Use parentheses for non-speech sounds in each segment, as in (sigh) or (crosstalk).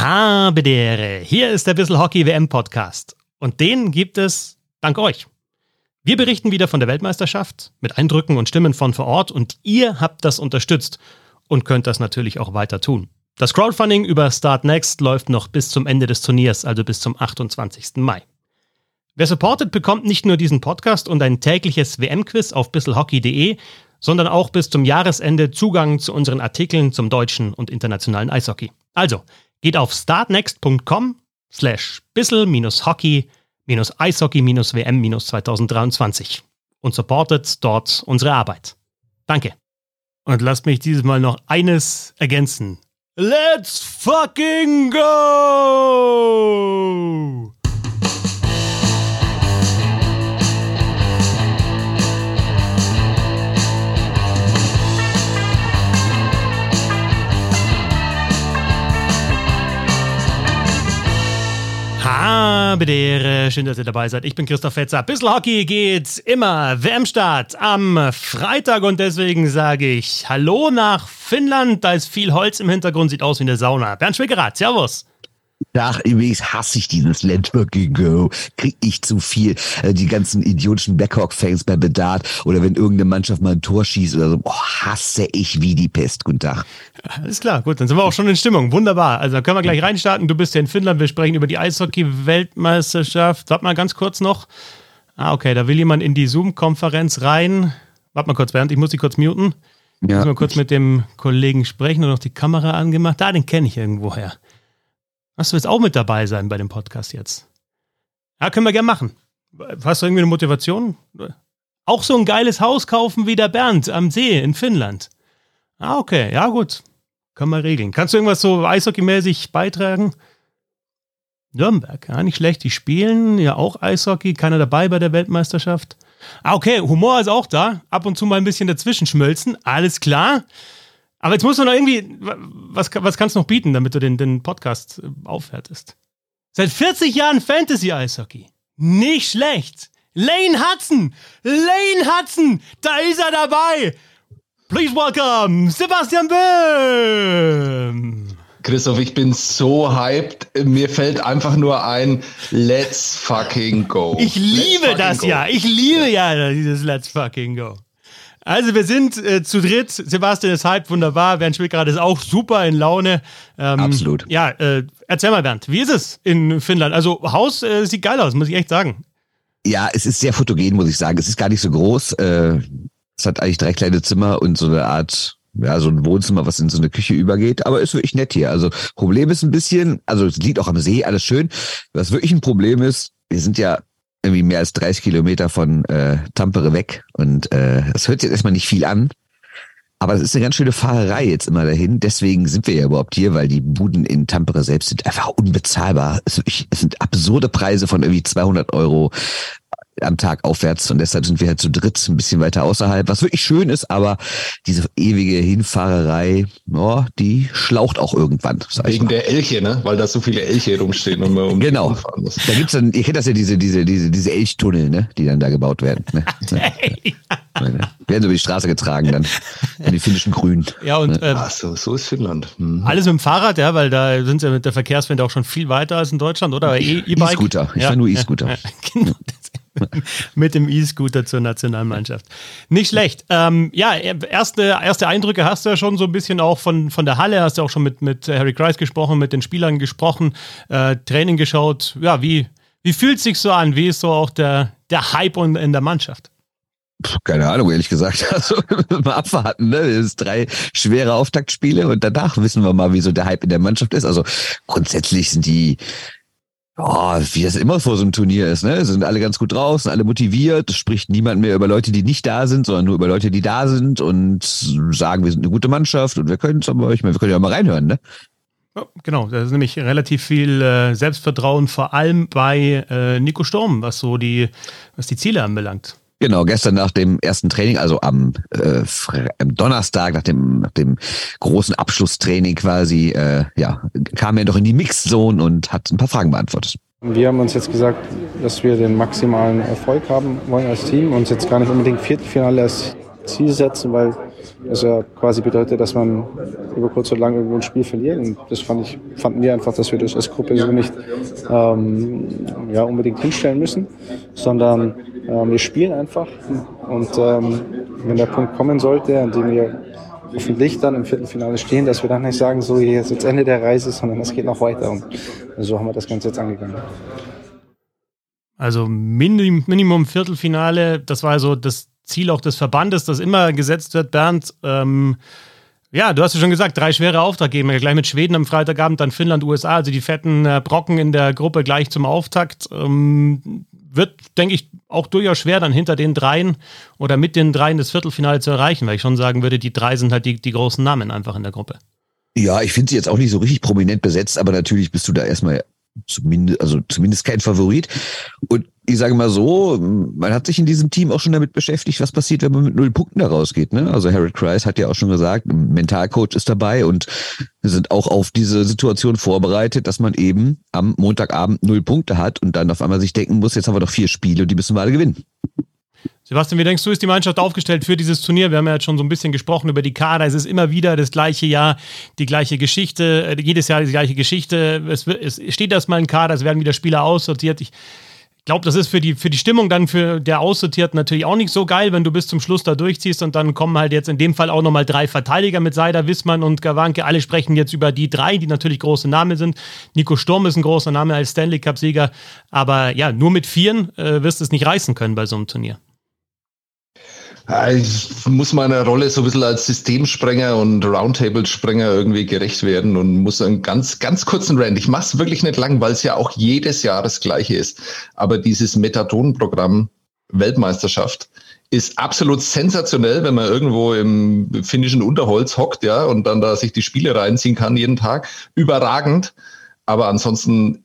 Habedere, hier ist der Bissel Hockey WM Podcast. Und den gibt es dank euch. Wir berichten wieder von der Weltmeisterschaft mit Eindrücken und Stimmen von vor Ort und ihr habt das unterstützt und könnt das natürlich auch weiter tun. Das Crowdfunding über Start Next läuft noch bis zum Ende des Turniers, also bis zum 28. Mai. Wer supportet, bekommt nicht nur diesen Podcast und ein tägliches WM-Quiz auf bisselhockey.de, sondern auch bis zum Jahresende Zugang zu unseren Artikeln zum deutschen und internationalen Eishockey. Also, geht auf startnext.com slash bissel-hockey-eishockey-wm-2023 und supportet dort unsere Arbeit. Danke. Und lasst mich dieses Mal noch eines ergänzen. Let's fucking go! Habedere, schön, dass ihr dabei seid. Ich bin Christoph Fetzer. Bissl Hockey geht immer. WM-Start am Freitag und deswegen sage ich Hallo nach Finnland. Da ist viel Holz im Hintergrund, sieht aus wie eine Sauna. Bernd Schwickerath, Servus. Ach, übrigens hasse ich dieses Let Fucking Go. Krieg ich zu viel. Äh, die ganzen idiotischen Blackhawk-Fans bei Bedard oder wenn irgendeine Mannschaft mal ein Tor schießt oder so. Oh, hasse ich wie die Pest. Guten Tag. Alles klar, gut, dann sind wir auch schon in Stimmung. Wunderbar. Also können wir gleich reinstarten. Du bist ja in Finnland. Wir sprechen über die Eishockey-Weltmeisterschaft. Warte mal ganz kurz noch. Ah, okay, da will jemand in die Zoom-Konferenz rein. Warte mal kurz, Bernd, ich muss dich kurz muten. Ich muss mal kurz mit dem Kollegen sprechen und noch die Kamera angemacht. Da, den kenne ich irgendwoher. Hast du jetzt auch mit dabei sein bei dem Podcast jetzt? Ja, können wir gerne machen. Hast du irgendwie eine Motivation? Auch so ein geiles Haus kaufen wie der Bernd am See in Finnland. Ah, okay, ja gut. Können wir regeln. Kannst du irgendwas so eishockeymäßig beitragen? Nürnberg, ja, nicht schlecht. Die spielen ja auch Eishockey, keiner dabei bei der Weltmeisterschaft. Ah, okay, Humor ist auch da. Ab und zu mal ein bisschen dazwischen schmölzen. Alles klar. Aber jetzt muss man noch irgendwie, was, was kannst du noch bieten, damit du den, den Podcast äh, aufwertest? Seit 40 Jahren Fantasy-Eishockey. Nicht schlecht. Lane Hudson! Lane Hudson! Da ist er dabei! Please welcome Sebastian Böhm! Christoph, ich bin so hyped. Mir fällt einfach nur ein, let's fucking go. Ich liebe das go. ja. Ich liebe ja dieses Let's fucking go. Also wir sind äh, zu dritt. Sebastian ist hype, wunderbar. Bernd Schwickerath ist auch super in Laune. Ähm, Absolut. Ja, äh, erzähl mal Bernd, wie ist es in Finnland? Also Haus äh, sieht geil aus, muss ich echt sagen. Ja, es ist sehr fotogen, muss ich sagen. Es ist gar nicht so groß. Äh, es hat eigentlich drei kleine Zimmer und so eine Art ja, so ein Wohnzimmer, was in so eine Küche übergeht, aber ist wirklich nett hier. Also Problem ist ein bisschen, also es liegt auch am See, alles schön. Was wirklich ein Problem ist, wir sind ja irgendwie mehr als 30 Kilometer von äh, Tampere weg. Und äh, das hört sich jetzt erstmal nicht viel an. Aber das ist eine ganz schöne Fahrerei jetzt immer dahin. Deswegen sind wir ja überhaupt hier, weil die Buden in Tampere selbst sind einfach unbezahlbar. Es sind absurde Preise von irgendwie 200 Euro am Tag aufwärts und deshalb sind wir halt zu dritt ein bisschen weiter außerhalb, was wirklich schön ist, aber diese ewige Hinfahrerei, oh, die schlaucht auch irgendwann. Wegen der Elche, ne? Weil da so viele Elche rumstehen und man um Genau. Da gibt's dann, ihr kennt das ja, diese, diese, diese, diese Elchtunnel, ne? Die dann da gebaut werden. Ne? (laughs) werden so über die Straße getragen dann. In die finnischen Grünen. Ja, und ähm, Ach so, so ist Finnland. Mhm. Alles mit dem Fahrrad, ja, weil da sind sie mit der Verkehrswende auch schon viel weiter als in Deutschland, oder? E-Bike. E-Scooter. Ich ja. war nur E-Scooter. (laughs) Ja, genau. (laughs) mit dem E-Scooter zur Nationalmannschaft. Nicht schlecht. Ähm, ja, erste, erste Eindrücke hast du ja schon so ein bisschen auch von, von der Halle, hast du auch schon mit, mit Harry Kreis gesprochen, mit den Spielern gesprochen, äh, Training geschaut. Ja, wie, wie fühlt sich so an? Wie ist so auch der, der Hype in der Mannschaft? Keine Ahnung, ehrlich gesagt. (laughs) Also (laughs) mal abwarten, ne? Das ist drei schwere Auftaktspiele und danach wissen wir mal, wie so der Hype in der Mannschaft ist. Also grundsätzlich sind die Oh, wie das immer vor so einem Turnier ist, ne? Sind alle ganz gut draußen, alle motiviert. Es spricht niemand mehr über Leute, die nicht da sind, sondern nur über Leute, die da sind und sagen, wir sind eine gute Mannschaft und wir können es aber, ich wir können ja mal reinhören, ne? Ja, genau, da ist nämlich relativ viel äh, Selbstvertrauen, vor allem bei äh, Nico Sturm, was so die, was die Ziele anbelangt. Genau, gestern nach dem ersten Training, also am, äh, am Donnerstag, nach dem, nach dem großen Abschlusstraining quasi, äh, ja, kam er doch in die Mixzone und hat ein paar Fragen beantwortet. Wir haben uns jetzt gesagt, dass wir den maximalen Erfolg haben wollen als Team, uns jetzt gar nicht unbedingt Viertelfinale als Ziel setzen, weil das ja quasi bedeutet, dass man über kurz oder lang irgendwo ein Spiel verliert. Und das fand ich, fanden wir einfach, dass wir das als Gruppe so nicht ähm, ja, unbedingt hinstellen müssen, sondern wir spielen einfach. Und ähm, wenn der Punkt kommen sollte, an dem wir hoffentlich dann im Viertelfinale stehen, dass wir dann nicht sagen, so jetzt ist Ende der Reise, sondern es geht noch weiter. Und so haben wir das Ganze jetzt angegangen. Also Minim Minimum Viertelfinale, das war so das Ziel auch des Verbandes, das immer gesetzt wird, Bernd. Ähm, ja, du hast ja schon gesagt, drei schwere Auftraggeber, gleich mit Schweden am Freitagabend, dann Finnland, USA, also die fetten äh, Brocken in der Gruppe gleich zum Auftakt. Ähm, wird, denke ich, auch durchaus schwer, dann hinter den dreien oder mit den dreien das Viertelfinale zu erreichen, weil ich schon sagen würde, die drei sind halt die, die großen Namen einfach in der Gruppe. Ja, ich finde sie jetzt auch nicht so richtig prominent besetzt, aber natürlich bist du da erstmal zumindest, also zumindest kein Favorit. Und ich sage mal so, man hat sich in diesem Team auch schon damit beschäftigt, was passiert, wenn man mit null Punkten da rausgeht. Ne? Also Harold Kreis hat ja auch schon gesagt, ein Mentalcoach ist dabei und wir sind auch auf diese Situation vorbereitet, dass man eben am Montagabend null Punkte hat und dann auf einmal sich denken muss, jetzt haben wir doch vier Spiele und die müssen wir alle gewinnen. Sebastian, wie denkst du, ist die Mannschaft aufgestellt für dieses Turnier? Wir haben ja jetzt schon so ein bisschen gesprochen über die Kader. Es ist immer wieder das gleiche Jahr, die gleiche Geschichte, äh, jedes Jahr die gleiche Geschichte. Es, steht erstmal ein Kader, es werden wieder Spieler aussortiert. Ich glaube, das ist für die, für die Stimmung dann für der Aussortierten natürlich auch nicht so geil, wenn du bis zum Schluss da durchziehst und dann kommen halt jetzt in dem Fall auch nochmal drei Verteidiger mit Seider, Wissmann und Gawanke. Alle sprechen jetzt über die drei, die natürlich große Namen sind. Nico Sturm ist ein großer Name als Stanley Cup-Sieger. Aber ja, nur mit Vieren äh, wirst du es nicht reißen können bei so einem Turnier. Ich muss meiner Rolle so ein bisschen als Systemsprenger und Roundtable-Sprenger irgendwie gerecht werden und muss einen ganz, ganz kurzen Rand. Ich mache es wirklich nicht lang, weil es ja auch jedes Jahr das gleiche ist. Aber dieses Methadon-Programm Weltmeisterschaft ist absolut sensationell, wenn man irgendwo im finnischen Unterholz hockt, ja, und dann da sich die Spiele reinziehen kann jeden Tag. Überragend. Aber ansonsten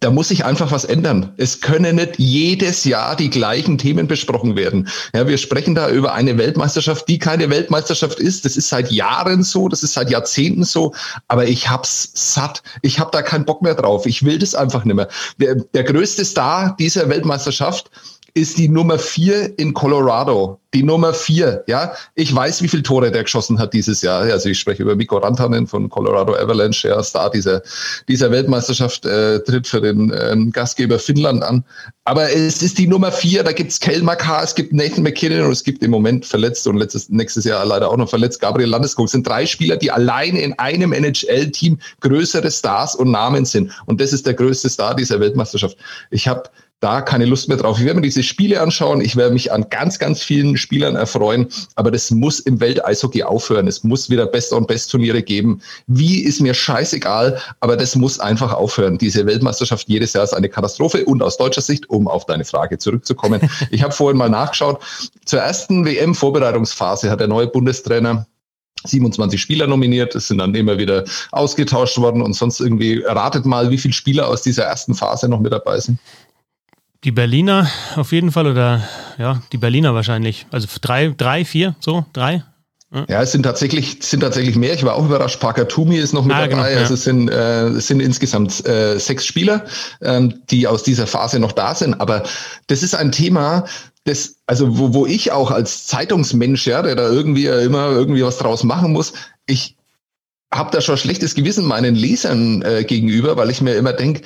da muss sich einfach was ändern. Es können nicht jedes Jahr die gleichen Themen besprochen werden. Ja, wir sprechen da über eine Weltmeisterschaft, die keine Weltmeisterschaft ist. Das ist seit Jahren so, das ist seit Jahrzehnten so. Aber ich hab's satt. Ich hab da keinen Bock mehr drauf. Ich will das einfach nicht mehr. Der, der größte Star dieser Weltmeisterschaft ist die Nummer vier in Colorado. Die Nummer vier, ja. Ich weiß, wie viele Tore der geschossen hat dieses Jahr. Also ich spreche über Mikko Rantanen von Colorado Avalanche, ja, Star dieser, dieser Weltmeisterschaft, äh, tritt für den ähm, Gastgeber Finnland an. Aber es ist die Nummer vier, da gibt's Kel K., es gibt Nathan McKinnon und es gibt im Moment verletzt und letztes, nächstes Jahr leider auch noch verletzt Gabriel Landeskog. Es sind drei Spieler, die alleine in einem NHL-Team größere Stars und Namen sind. Und das ist der größte Star dieser Weltmeisterschaft. Ich habe da keine Lust mehr drauf. Ich werde mir diese Spiele anschauen. Ich werde mich an ganz, ganz vielen Spielern erfreuen. Aber das muss im Welteishockey aufhören. Es muss wieder Best on Best Turniere geben. Wie ist mir scheißegal. Aber das muss einfach aufhören. Diese Weltmeisterschaft jedes Jahr ist eine Katastrophe. Und aus deutscher Sicht, um auf deine Frage zurückzukommen. (laughs) ich habe vorhin mal nachgeschaut. Zur ersten WM-Vorbereitungsphase hat der neue Bundestrainer 27 Spieler nominiert, es sind dann immer wieder ausgetauscht worden und sonst irgendwie ratet mal, wie viele Spieler aus dieser ersten Phase noch mit dabei sind. Die Berliner auf jeden Fall oder ja, die Berliner wahrscheinlich. Also drei, drei, vier, so, drei. Ja. ja, es sind tatsächlich, sind tatsächlich mehr. Ich war auch überrascht. Parker Toomey ist noch mit ah, dabei. Genau, ja. Also es sind, äh, es sind insgesamt äh, sechs Spieler, ähm, die aus dieser Phase noch da sind. Aber das ist ein Thema, das, also wo, wo ich auch als Zeitungsmensch, ja, der da irgendwie äh, immer irgendwie was draus machen muss, ich habe da schon schlechtes Gewissen meinen Lesern äh, gegenüber, weil ich mir immer denke,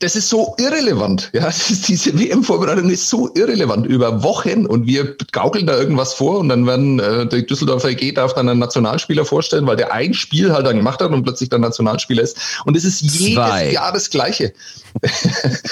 das ist so irrelevant. Ja, (laughs) diese WM-Vorbereitung ist so irrelevant über Wochen und wir gaukeln da irgendwas vor und dann werden äh, der Düsseldorfer EG darf dann einen Nationalspieler vorstellen, weil der ein Spiel halt dann gemacht hat und plötzlich dann Nationalspieler ist. Und es ist jedes Zwei. Jahr das Gleiche. (laughs)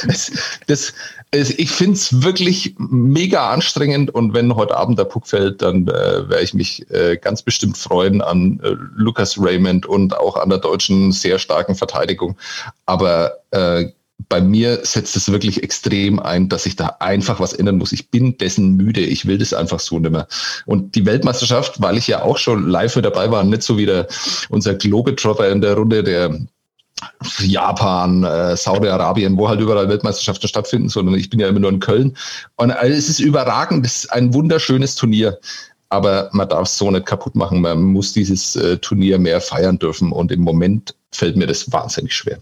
das, das, ich finde es wirklich mega anstrengend und wenn heute Abend der Puck fällt, dann äh, werde ich mich äh, ganz bestimmt freuen an äh, Lucas Raymond und auch an der deutschen sehr starken Verteidigung. Aber äh, bei mir setzt es wirklich extrem ein, dass ich da einfach was ändern muss. Ich bin dessen müde. Ich will das einfach so nicht mehr. Und die Weltmeisterschaft, weil ich ja auch schon live mit dabei war, nicht so wie der, unser Globetrotter in der Runde, der Japan, äh, Saudi-Arabien, wo halt überall Weltmeisterschaften stattfinden, sondern ich bin ja immer nur in Köln. Und äh, es ist überragend, es ist ein wunderschönes Turnier. Aber man darf es so nicht kaputt machen. Man muss dieses äh, Turnier mehr feiern dürfen. Und im Moment fällt mir das wahnsinnig schwer.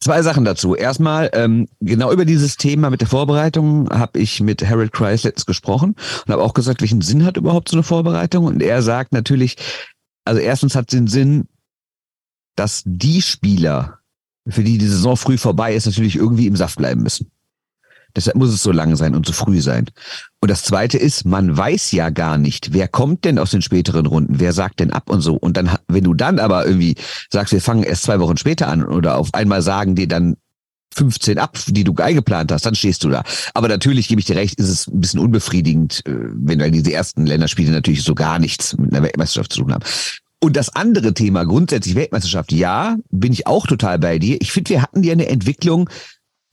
Zwei Sachen dazu. Erstmal, ähm, genau über dieses Thema mit der Vorbereitung habe ich mit Harold Kreis letztens gesprochen und habe auch gesagt, welchen Sinn hat überhaupt so eine Vorbereitung? Und er sagt natürlich, also erstens hat den Sinn, dass die Spieler, für die die Saison früh vorbei ist, natürlich irgendwie im Saft bleiben müssen. Deshalb muss es so lang sein und so früh sein. Und das zweite ist, man weiß ja gar nicht, wer kommt denn aus den späteren Runden, wer sagt denn ab und so. Und dann, wenn du dann aber irgendwie sagst, wir fangen erst zwei Wochen später an oder auf einmal sagen dir dann 15 ab, die du eingeplant hast, dann stehst du da. Aber natürlich gebe ich dir recht, ist es ein bisschen unbefriedigend, äh, wenn dann diese ersten Länderspiele natürlich so gar nichts mit einer Weltmeisterschaft zu tun haben. Und das andere Thema, grundsätzlich Weltmeisterschaft, ja, bin ich auch total bei dir. Ich finde, wir hatten ja eine Entwicklung,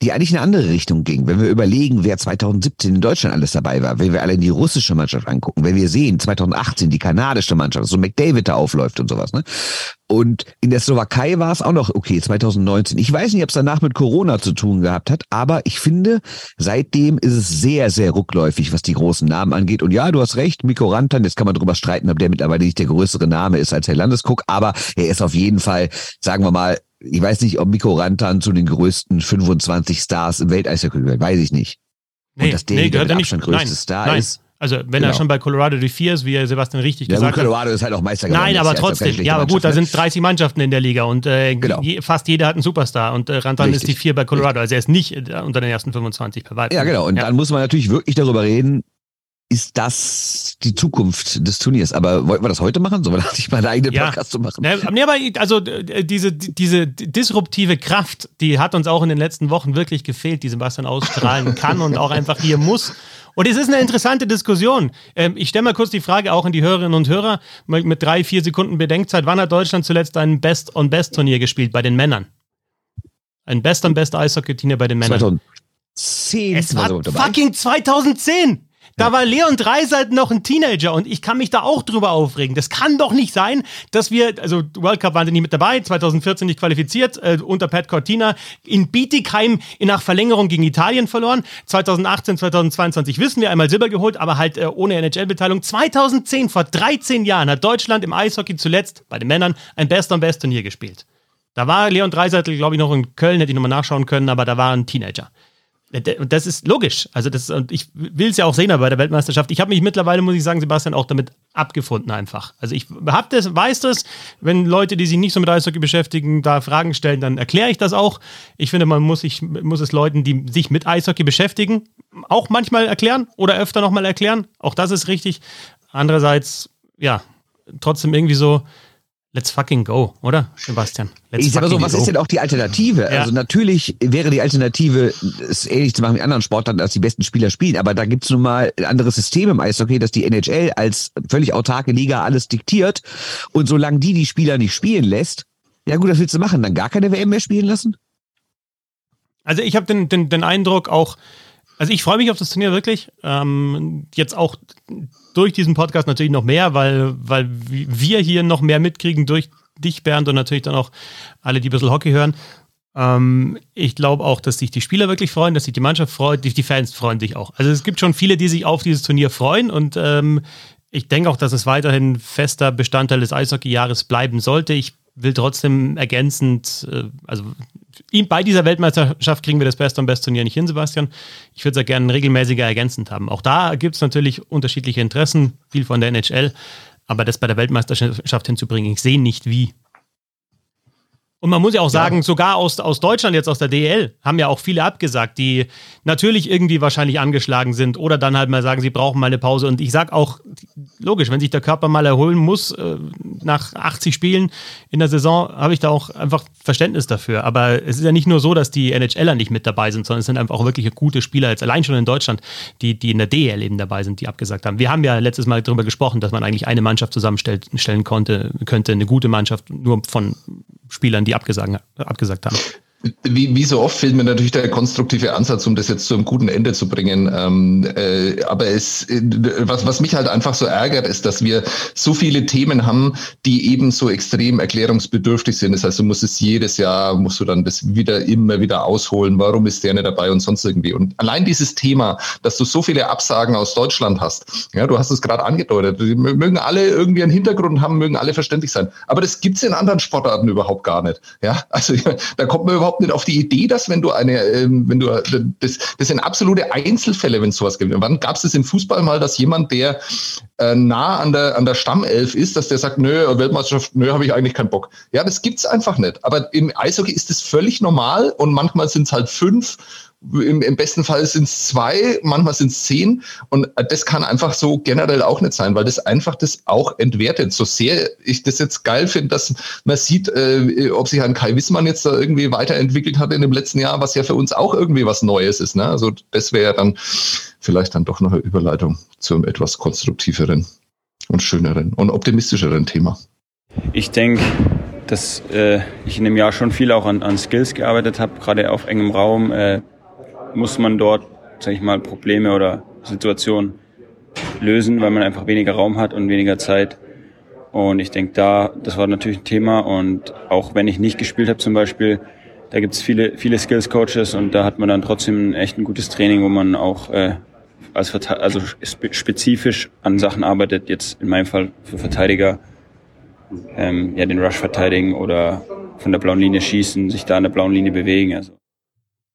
die eigentlich in eine andere Richtung ging. Wenn wir überlegen, wer 2017 in Deutschland alles dabei war, wenn wir alle in die russische Mannschaft angucken, wenn wir sehen, 2018 die kanadische Mannschaft, so McDavid da aufläuft und sowas. Ne? Und in der Slowakei war es auch noch okay, 2019. Ich weiß nicht, ob es danach mit Corona zu tun gehabt hat, aber ich finde, seitdem ist es sehr, sehr rückläufig, was die großen Namen angeht. Und ja, du hast recht, Mikko Rantan, jetzt kann man drüber streiten, ob der mittlerweile nicht der größere Name ist als Herr Landeskuck, aber er ist auf jeden Fall, sagen wir mal, ich weiß nicht, ob Mikko Rantan zu den größten 25 Stars im Welteishockey gehört, weiß ich nicht. Nee, und dass der nee, der er mit nicht. Abstand größte Nein, Star nein. ist. Also wenn Genau. er schon bei Colorado die Vier ist, wie er Sebastian richtig Ja, gut, gesagt hat. Colorado ist halt auch Meister geworden. Nein, aber Jahr, ist trotzdem. Ja, aber gut, da sind 30 Mannschaften in der Liga und äh, Genau. je, fast jeder hat einen Superstar und äh, Rantan ist Richtig. die Vier bei Colorado. Also er ist nicht äh, unter den ersten 25 bei weitem. ne? Ja, genau. Und dann muss man natürlich wirklich darüber reden, ist das die Zukunft des Turniers? Aber wollten wir das heute machen? Sollen wir da nicht mal einen eigenen Ja. Podcast zu machen? Nee, aber also diese, diese disruptive Kraft, die hat uns auch in den letzten Wochen wirklich gefehlt, die Sebastian ausstrahlen (laughs) kann und auch einfach hier muss. Und es ist eine interessante Diskussion. Ähm, ich stelle mal kurz die Frage auch an die Hörerinnen und Hörer mit drei, vier Sekunden Bedenkzeit. Wann hat Deutschland zuletzt ein Best-on-Best-Turnier gespielt bei den Männern? Ein Best-on-Best-Eishockey-Turnier bei den Männern. 2010 Es war fucking 2010. Da war Leon Dreiseit noch ein Teenager und ich kann mich da auch drüber aufregen. Das kann doch nicht sein, dass wir, also World Cup waren sie nicht mit dabei, 2014 nicht qualifiziert, äh, unter Pat Cortina, in Bietigheim nach Verlängerung gegen Italien verloren. 2018, 2022 wissen wir, einmal Silber geholt, aber halt äh, ohne NHL-Beteiligung. 2010, vor 13 Jahren, hat Deutschland im Eishockey zuletzt bei den Männern ein Best-on-Best-Turnier gespielt. Da war Leon Dreiseitel, glaube ich, noch in Köln, hätte ich nochmal nachschauen können, aber da war ein Teenager. Und das ist logisch. Also das, und ich will es ja auch sehen bei der Weltmeisterschaft. Ich habe mich mittlerweile, muss ich sagen, Sebastian, auch damit abgefunden einfach. Also ich hab das, weiß das, wenn Leute, die sich nicht so mit Eishockey beschäftigen, da Fragen stellen, dann erkläre ich das auch. Ich finde, man muss, sich, muss es Leuten, die sich mit Eishockey beschäftigen, auch manchmal erklären oder öfter nochmal erklären. Auch das ist richtig. Andererseits, ja, trotzdem irgendwie so, let's fucking go, oder, Sebastian? Let's Ich sag mal so, was go. ist denn auch die Alternative? Ja. Also natürlich wäre die Alternative, es ähnlich zu machen wie anderen Sportarten, dass die besten Spieler spielen, aber da gibt's nun mal ein anderes System im Eishockey, dass die NHL als völlig autarke Liga alles diktiert und solange die die Spieler nicht spielen lässt, ja gut, was willst du machen? Dann gar keine WM mehr spielen lassen? Also ich habe den, den, den Eindruck auch, also ich freue mich auf das Turnier wirklich. Ähm, jetzt auch durch diesen Podcast natürlich noch mehr, weil, weil wir hier noch mehr mitkriegen durch dich, Bernd, und natürlich dann auch alle, die ein bisschen Hockey hören. Ähm, ich glaube auch, dass sich die Spieler wirklich freuen, dass sich die Mannschaft freut, die, Fans freuen sich auch. Also es gibt schon viele, die sich auf dieses Turnier freuen und ähm, ich denke auch, dass es weiterhin fester Bestandteil des Eishockey-Jahres bleiben sollte. Ich will trotzdem ergänzend, äh, also bei dieser Weltmeisterschaft kriegen wir das Best und Best Turnier nicht hin, Sebastian. Ich würde es ja gerne regelmäßiger ergänzend haben. Auch da gibt es natürlich unterschiedliche Interessen, viel von der NHL, aber das bei der Weltmeisterschaft hinzubringen, ich sehe nicht wie. Und man muss ja auch sagen, sogar aus, aus Deutschland, jetzt aus der DL, haben ja auch viele abgesagt, die natürlich irgendwie wahrscheinlich angeschlagen sind oder dann halt mal sagen, sie brauchen mal eine Pause. Und ich sag auch, logisch, wenn sich der Körper mal erholen muss, äh, nach 80 Spielen in der Saison, habe ich da auch einfach Verständnis dafür. Aber es ist ja nicht nur so, dass die NHLer nicht mit dabei sind, sondern es sind einfach auch wirklich gute Spieler, jetzt allein schon in Deutschland, die, die in der DL eben dabei sind, die abgesagt haben. Wir haben ja letztes Mal darüber gesprochen, dass man eigentlich eine Mannschaft zusammenstellen stellen konnte, könnte, eine gute Mannschaft, nur von Spielern, die abgesagt, abgesagt haben. Wie, wie so oft fehlt mir natürlich der konstruktive Ansatz, um das jetzt zu einem guten Ende zu bringen. Ähm, äh, aber es, äh, was, was mich halt einfach so ärgert, ist, dass wir so viele Themen haben, die eben so extrem erklärungsbedürftig sind. Das heißt, du musst es jedes Jahr, musst du dann das wieder immer wieder ausholen. Warum ist der nicht dabei und sonst irgendwie? Und allein dieses Thema, dass du so viele Absagen aus Deutschland hast, ja, du hast es gerade angedeutet, die mö- mögen alle irgendwie einen Hintergrund haben, mögen alle verständlich sein. Aber das gibt's in anderen Sportarten überhaupt gar nicht. Ja, also (laughs) da kommt man überhaupt überhaupt nicht auf die Idee, dass wenn du eine, ähm, wenn du, das, das sind absolute Einzelfälle, wenn es sowas gibt. Wann gab es das im Fußball mal, dass jemand, der äh, nah an der, an der Stammelf ist, dass der sagt, nö, Weltmeisterschaft, nö, habe ich eigentlich keinen Bock. Ja, das gibt's einfach nicht. Aber im Eishockey ist das völlig normal und manchmal sind es halt fünf im, im besten Fall sind es zwei, manchmal sind es zehn. Und das kann einfach so generell auch nicht sein, weil das einfach das auch entwertet. So sehr ich das jetzt geil finde, dass man sieht, äh, ob sich ein Kai Wissmann jetzt da irgendwie weiterentwickelt hat in dem letzten Jahr, was ja für uns auch irgendwie was Neues ist. Ne? Also das wäre dann vielleicht dann doch noch eine Überleitung zum etwas konstruktiveren und schöneren und optimistischeren Thema. Ich denke, dass äh, ich in dem Jahr schon viel auch an, an Skills gearbeitet habe, gerade auf engem Raum. Äh, muss man dort, sag ich mal, Probleme oder Situationen lösen, weil man einfach weniger Raum hat und weniger Zeit. Und ich denke, da, das war natürlich ein Thema. Und auch wenn ich nicht gespielt habe zum Beispiel, da gibt es viele, viele Skills-Coaches und da hat man dann trotzdem echt ein gutes Training, wo man auch äh, als also spezifisch an Sachen arbeitet. Jetzt in meinem Fall für Verteidiger, ähm, ja den Rush verteidigen oder von der blauen Linie schießen, sich da an der blauen Linie bewegen. Also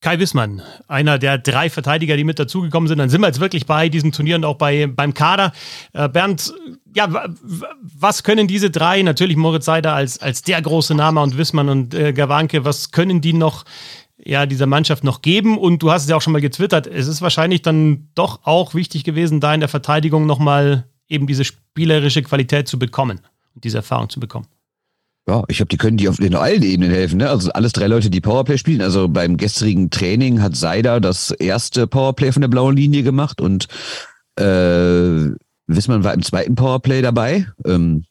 Kai Wissmann, einer der drei Verteidiger, die mit dazugekommen sind. Dann sind wir jetzt wirklich bei diesem Turnier und auch bei, beim Kader. Äh, Bernd, ja, was können diese drei, natürlich Moritz Seider als, als der große Name und Wissmann und äh, Gawanke, was können die noch ja, dieser Mannschaft noch geben? Und du hast es ja auch schon mal getwittert, es ist wahrscheinlich dann doch auch wichtig gewesen, da in der Verteidigung nochmal eben diese spielerische Qualität zu bekommen und diese Erfahrung zu bekommen. Ja, ich glaube, die können die auf in allen Ebenen helfen. Ne? Also alles drei Leute, die Powerplay spielen. Also beim gestrigen Training hat Seider das erste Powerplay von der blauen Linie gemacht und äh, Wissmann war im zweiten Powerplay dabei. Ähm,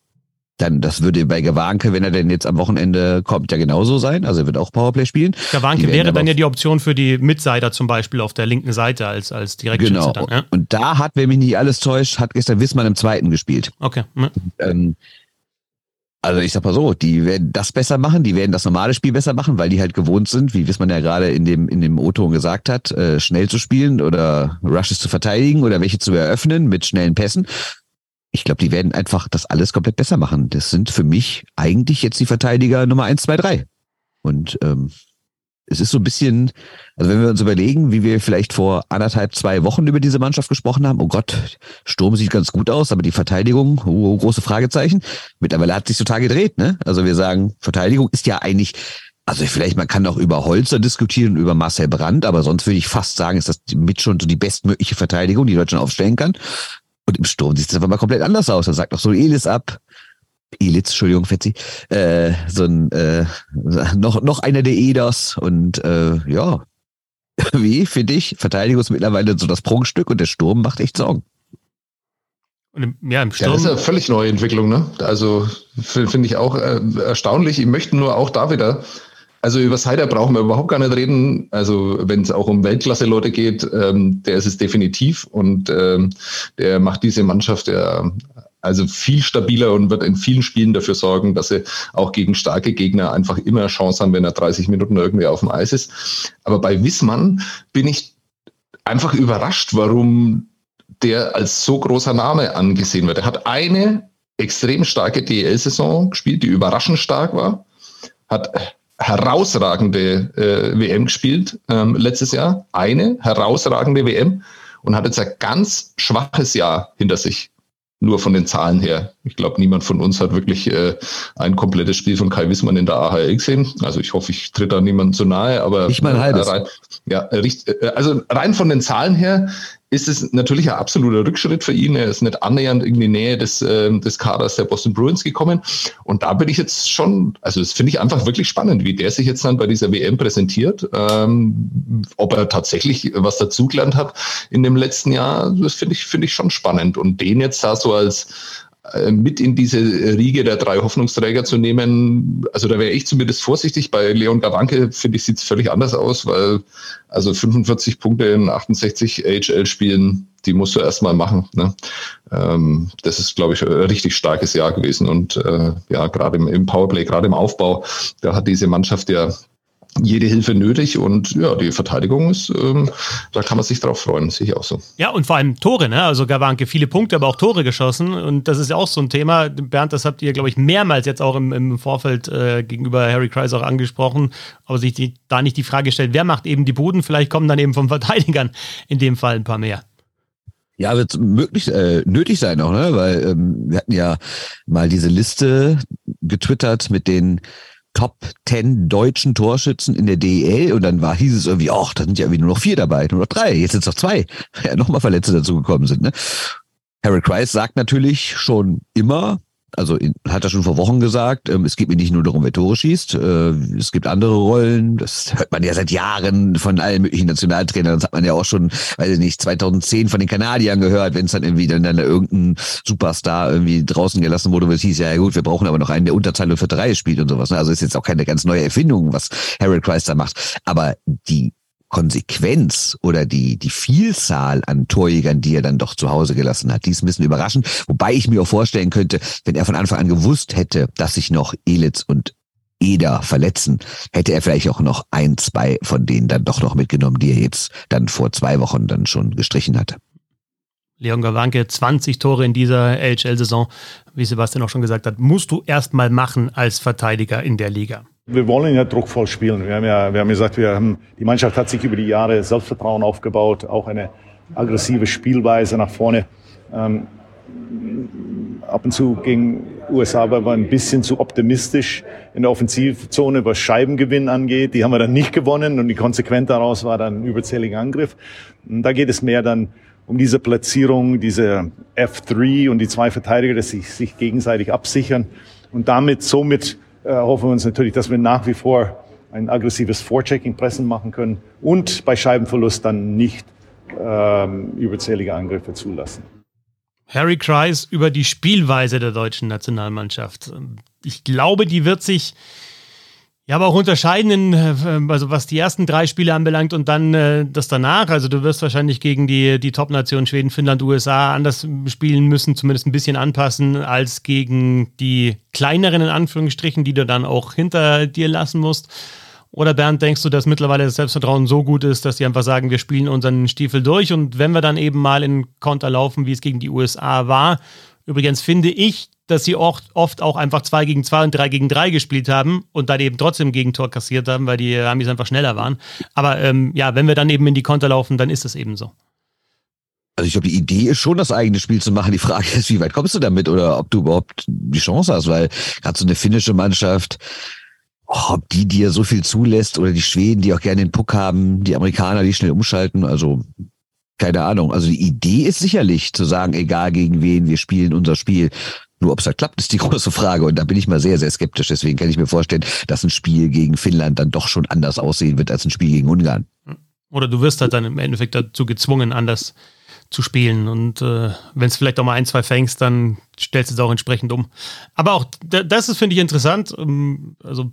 dann, das würde bei Gawanke, wenn er denn jetzt am Wochenende kommt, ja genauso sein. Also er wird auch Powerplay spielen. Gawanke wäre dann ja die Option für die Mitsider zum Beispiel auf der linken Seite als, als Direktschütze genau. dann. Ja? Und da hat, wenn mich nicht alles täuscht, hat gestern Wissmann im zweiten gespielt. Okay. Mhm. Ähm, also ich sag mal so, die werden das besser machen, die werden das normale Spiel besser machen, weil die halt gewohnt sind, wie man ja gerade in dem in dem O-Ton gesagt hat, äh, schnell zu spielen oder Rushes zu verteidigen oder welche zu eröffnen mit schnellen Pässen. Ich glaube, die werden einfach das alles komplett besser machen. Das sind für mich eigentlich jetzt die Verteidiger Nummer eins, zwei, drei. Und ähm, es ist so ein bisschen, also wenn wir uns überlegen, wie wir vielleicht vor anderthalb, zwei Wochen über diese Mannschaft gesprochen haben, oh Gott, Sturm sieht ganz gut aus, aber die Verteidigung, oh, große Fragezeichen. Mittlerweile hat sich total gedreht, ne? Also wir sagen, Verteidigung ist ja eigentlich, also vielleicht, man kann auch über Holzer diskutieren, über Marcel Brandt, aber sonst würde ich fast sagen, ist das mit schon so die bestmögliche Verteidigung, die Deutschland aufstellen kann. Und im Sturm sieht es einfach mal komplett anders aus. Da sagt auch so Elis ab, Elitz, Entschuldigung, Fetzi, äh, so ein, äh, noch, noch einer der Edas und äh, ja, (laughs) wie für dich? Verteidigung ist mittlerweile so das Prunkstück und der Sturm macht echt Sorgen. Und im, ja, im Sturm. Ja, das ist eine völlig neue Entwicklung, ne? Also finde ich auch äh, erstaunlich. Ich möchte nur auch da wieder, also über Seider brauchen wir überhaupt gar nicht reden. Also wenn es auch um Weltklasse-Leute geht, ähm, der ist es definitiv und ähm, der macht diese Mannschaft ja also viel stabiler und wird in vielen Spielen dafür sorgen, dass sie auch gegen starke Gegner einfach immer Chance haben, wenn er 30 Minuten irgendwie auf dem Eis ist. Aber bei Wissmann bin ich einfach überrascht, warum der als so großer Name angesehen wird. Er hat eine extrem starke DL-Saison gespielt, die überraschend stark war, hat herausragende äh, WM gespielt ähm, letztes Jahr, eine herausragende WM und hat jetzt ein ganz schwaches Jahr hinter sich nur von den Zahlen her. Ich glaube, niemand von uns hat wirklich äh, ein komplettes Spiel von Kai Wissmann in der AHL gesehen. Also ich hoffe, ich tritt da niemandem zu nahe, aber nicht mal ein halbes. Äh, rein, ja, äh, also rein von den Zahlen her ist es natürlich ein absoluter Rückschritt für ihn. Er ist nicht annähernd in die Nähe des, äh, des Kaders der Boston Bruins gekommen. Und da bin ich jetzt schon, also das finde ich einfach wirklich spannend, wie der sich jetzt dann bei dieser WM präsentiert. Ähm, ob er tatsächlich was dazugelernt hat in dem letzten Jahr, das finde ich, finde ich schon spannend. Und den jetzt da so als, mit in diese Riege der drei Hoffnungsträger zu nehmen. Also da wäre ich zumindest vorsichtig. Bei Leon Gawanke, finde ich, sieht es völlig anders aus, weil also 45 Punkte in 68 AHL-Spielen, die musst du erstmal machen. Ne? Ähm, das ist, glaube ich, ein richtig starkes Jahr gewesen. Und äh, ja, gerade im, im Powerplay, gerade im Aufbau, da hat diese Mannschaft ja jede Hilfe nötig und ja, die Verteidigung ist, ähm, da kann man sich drauf freuen, sehe ich auch so. Ja, und vor allem Tore, ne? Also Gawanke, viele Punkte, aber auch Tore geschossen. Und das ist ja auch so ein Thema. Bernd, das habt ihr, glaube ich, mehrmals jetzt auch im, im Vorfeld äh, gegenüber Harry Kreis auch angesprochen, aber sich die, da nicht die Frage stellt, wer macht eben die Buden? Vielleicht kommen dann eben vom (laughs) Verteidigern in dem Fall ein paar mehr. Ja, wird möglich äh, nötig sein auch, ne? Weil ähm, wir hatten ja mal diese Liste getwittert mit den Top 10 deutschen Torschützen in der DEL und dann war, hieß es irgendwie, ach, da sind ja irgendwie nur noch vier dabei, nur noch drei, jetzt sind es (laughs) noch zwei, ja, nochmal Verletzte dazugekommen sind. Ne? Harold Kreis sagt natürlich schon immer, also hat er schon vor Wochen gesagt, ähm, es geht mir nicht nur darum, wer Tore schießt, äh, es gibt andere Rollen, das hört man ja seit Jahren von allen möglichen Nationaltrainern, das hat man ja auch schon, weiß ich nicht, 2010 von den Kanadiern gehört, wenn es dann irgendwie dann, dann irgendein Superstar irgendwie draußen gelassen wurde, wo es hieß, ja gut, wir brauchen aber noch einen, der Unterzahl für drei spielt und sowas. Ne? Also ist jetzt auch keine ganz neue Erfindung, was Harold da macht, aber die Konsequenz oder die, die Vielzahl an Torjägern, die er dann doch zu Hause gelassen hat. Die ist ein bisschen überraschend. Wobei ich mir auch vorstellen könnte, wenn er von Anfang an gewusst hätte, dass sich noch Elitz und Eder verletzen, hätte er vielleicht auch noch ein, zwei von denen dann doch noch mitgenommen, die er jetzt dann vor zwei Wochen dann schon gestrichen hatte. Leon Gawanke, 20 Tore in dieser AHL-Saison, wie Sebastian auch schon gesagt hat, musst du erst mal machen als Verteidiger in der Liga. Wir wollen ja druckvoll spielen. Wir haben ja, wir haben gesagt, wir haben, die Mannschaft hat sich über die Jahre Selbstvertrauen aufgebaut, auch eine aggressive Spielweise nach vorne. Ähm, ab und zu gegen USA war ein bisschen zu optimistisch in der Offensivzone, was Scheibengewinn angeht. Die haben wir dann nicht gewonnen und die Konsequenz daraus war dann ein überzähliger Angriff. Und da geht es mehr dann um diese Platzierung, diese F3 und die zwei Verteidiger, dass sie sich gegenseitig absichern und damit somit äh, hoffen wir uns natürlich, dass wir nach wie vor ein aggressives Vorchecking Pressen machen können und bei Scheibenverlust dann nicht ähm, überzählige Angriffe zulassen. Harry Kreis über die Spielweise der deutschen Nationalmannschaft. Ich glaube, die wird sich ja, aber auch unterscheiden, in, äh, also was die ersten drei Spiele anbelangt und dann äh, das danach. Also du wirst wahrscheinlich gegen die, die Top-Nationen Schweden, Finnland, USA anders spielen müssen, zumindest ein bisschen anpassen, als gegen die kleineren in Anführungsstrichen, die du dann auch hinter dir lassen musst. Oder Bernd, denkst du, dass mittlerweile das Selbstvertrauen so gut ist, dass die einfach sagen, wir spielen unseren Stiefel durch und wenn wir dann eben mal in Konter laufen, wie es gegen die USA war, übrigens finde ich, dass sie oft, oft auch einfach 2 gegen 2 und 3 gegen 3 gespielt haben und dann eben trotzdem Gegentor kassiert haben, weil die Amis einfach schneller waren. Aber ähm, ja, wenn wir dann eben in die Konter laufen, dann ist es eben so. Also ich glaube, die Idee ist schon, das eigene Spiel zu machen. Die Frage ist, wie weit kommst du damit oder ob du überhaupt die Chance hast, weil gerade so eine finnische Mannschaft, ob die dir so viel zulässt oder die Schweden, die auch gerne den Puck haben, die Amerikaner, die schnell umschalten, also keine Ahnung. Also die Idee ist sicherlich zu sagen, egal gegen wen, wir spielen unser Spiel. Nur ob es halt klappt, ist die (laughs) große Frage. Und da bin ich mal sehr, sehr skeptisch. Deswegen kann ich mir vorstellen, dass ein Spiel gegen Finnland dann doch schon anders aussehen wird als ein Spiel gegen Ungarn. Oder du wirst halt dann im Endeffekt dazu gezwungen, anders zu spielen. Und äh, wenn es vielleicht auch mal ein, zwei fängst, dann stellst du es auch entsprechend um. Aber auch das ist, finde ich, interessant. Ähm, also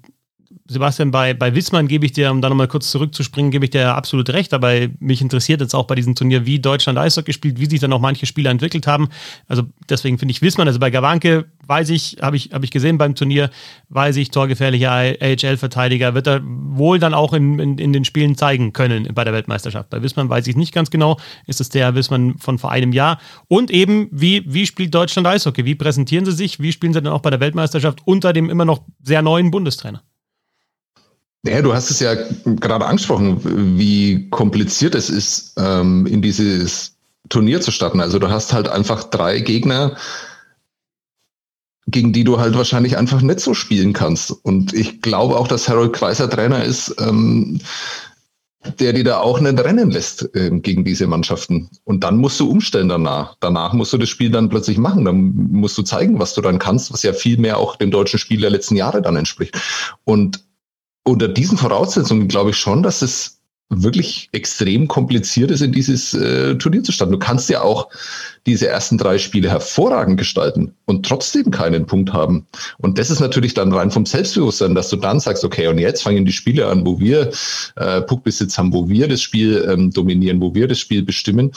Sebastian, bei, bei Wissmann gebe ich dir, um da nochmal kurz zurückzuspringen, gebe ich dir absolut recht, aber mich interessiert jetzt auch bei diesem Turnier, wie Deutschland Eishockey spielt, wie sich dann auch manche Spieler entwickelt haben. Also deswegen finde ich Wissmann, also bei Gawanke weiß ich, habe ich, hab ich gesehen beim Turnier, weiß ich, torgefährlicher AHL-Verteidiger, wird er wohl dann auch in, in, in, den Spielen zeigen können bei der Weltmeisterschaft. Bei Wissmann weiß ich nicht ganz genau, ist es der Wissmann von vor einem Jahr. Und eben, wie, wie spielt Deutschland Eishockey? Wie präsentieren sie sich? Wie spielen sie dann auch bei der Weltmeisterschaft unter dem immer noch sehr neuen Bundestrainer? Ja, du hast es ja gerade angesprochen, wie kompliziert es ist, ähm, in dieses Turnier zu starten. Also du hast halt einfach drei Gegner, gegen die du halt wahrscheinlich einfach nicht so spielen kannst. Und ich glaube auch, dass Harold Kreiser Trainer ist, ähm, der dir da auch nicht rennen lässt äh, gegen diese Mannschaften. Und dann musst du umstellen danach. Danach musst du das Spiel dann plötzlich machen. Dann musst du zeigen, was du dann kannst, was ja viel mehr auch dem deutschen Spiel der letzten Jahre dann entspricht. Und unter diesen Voraussetzungen glaube ich schon, dass es wirklich extrem kompliziert ist, in dieses äh, Turnier zu starten. Du kannst ja auch diese ersten drei Spiele hervorragend gestalten und trotzdem keinen Punkt haben. Und das ist natürlich dann rein vom Selbstbewusstsein, dass du dann sagst, okay, und jetzt fangen die Spiele an, wo wir äh, Puckbesitz haben, wo wir das Spiel ähm, dominieren, wo wir das Spiel bestimmen.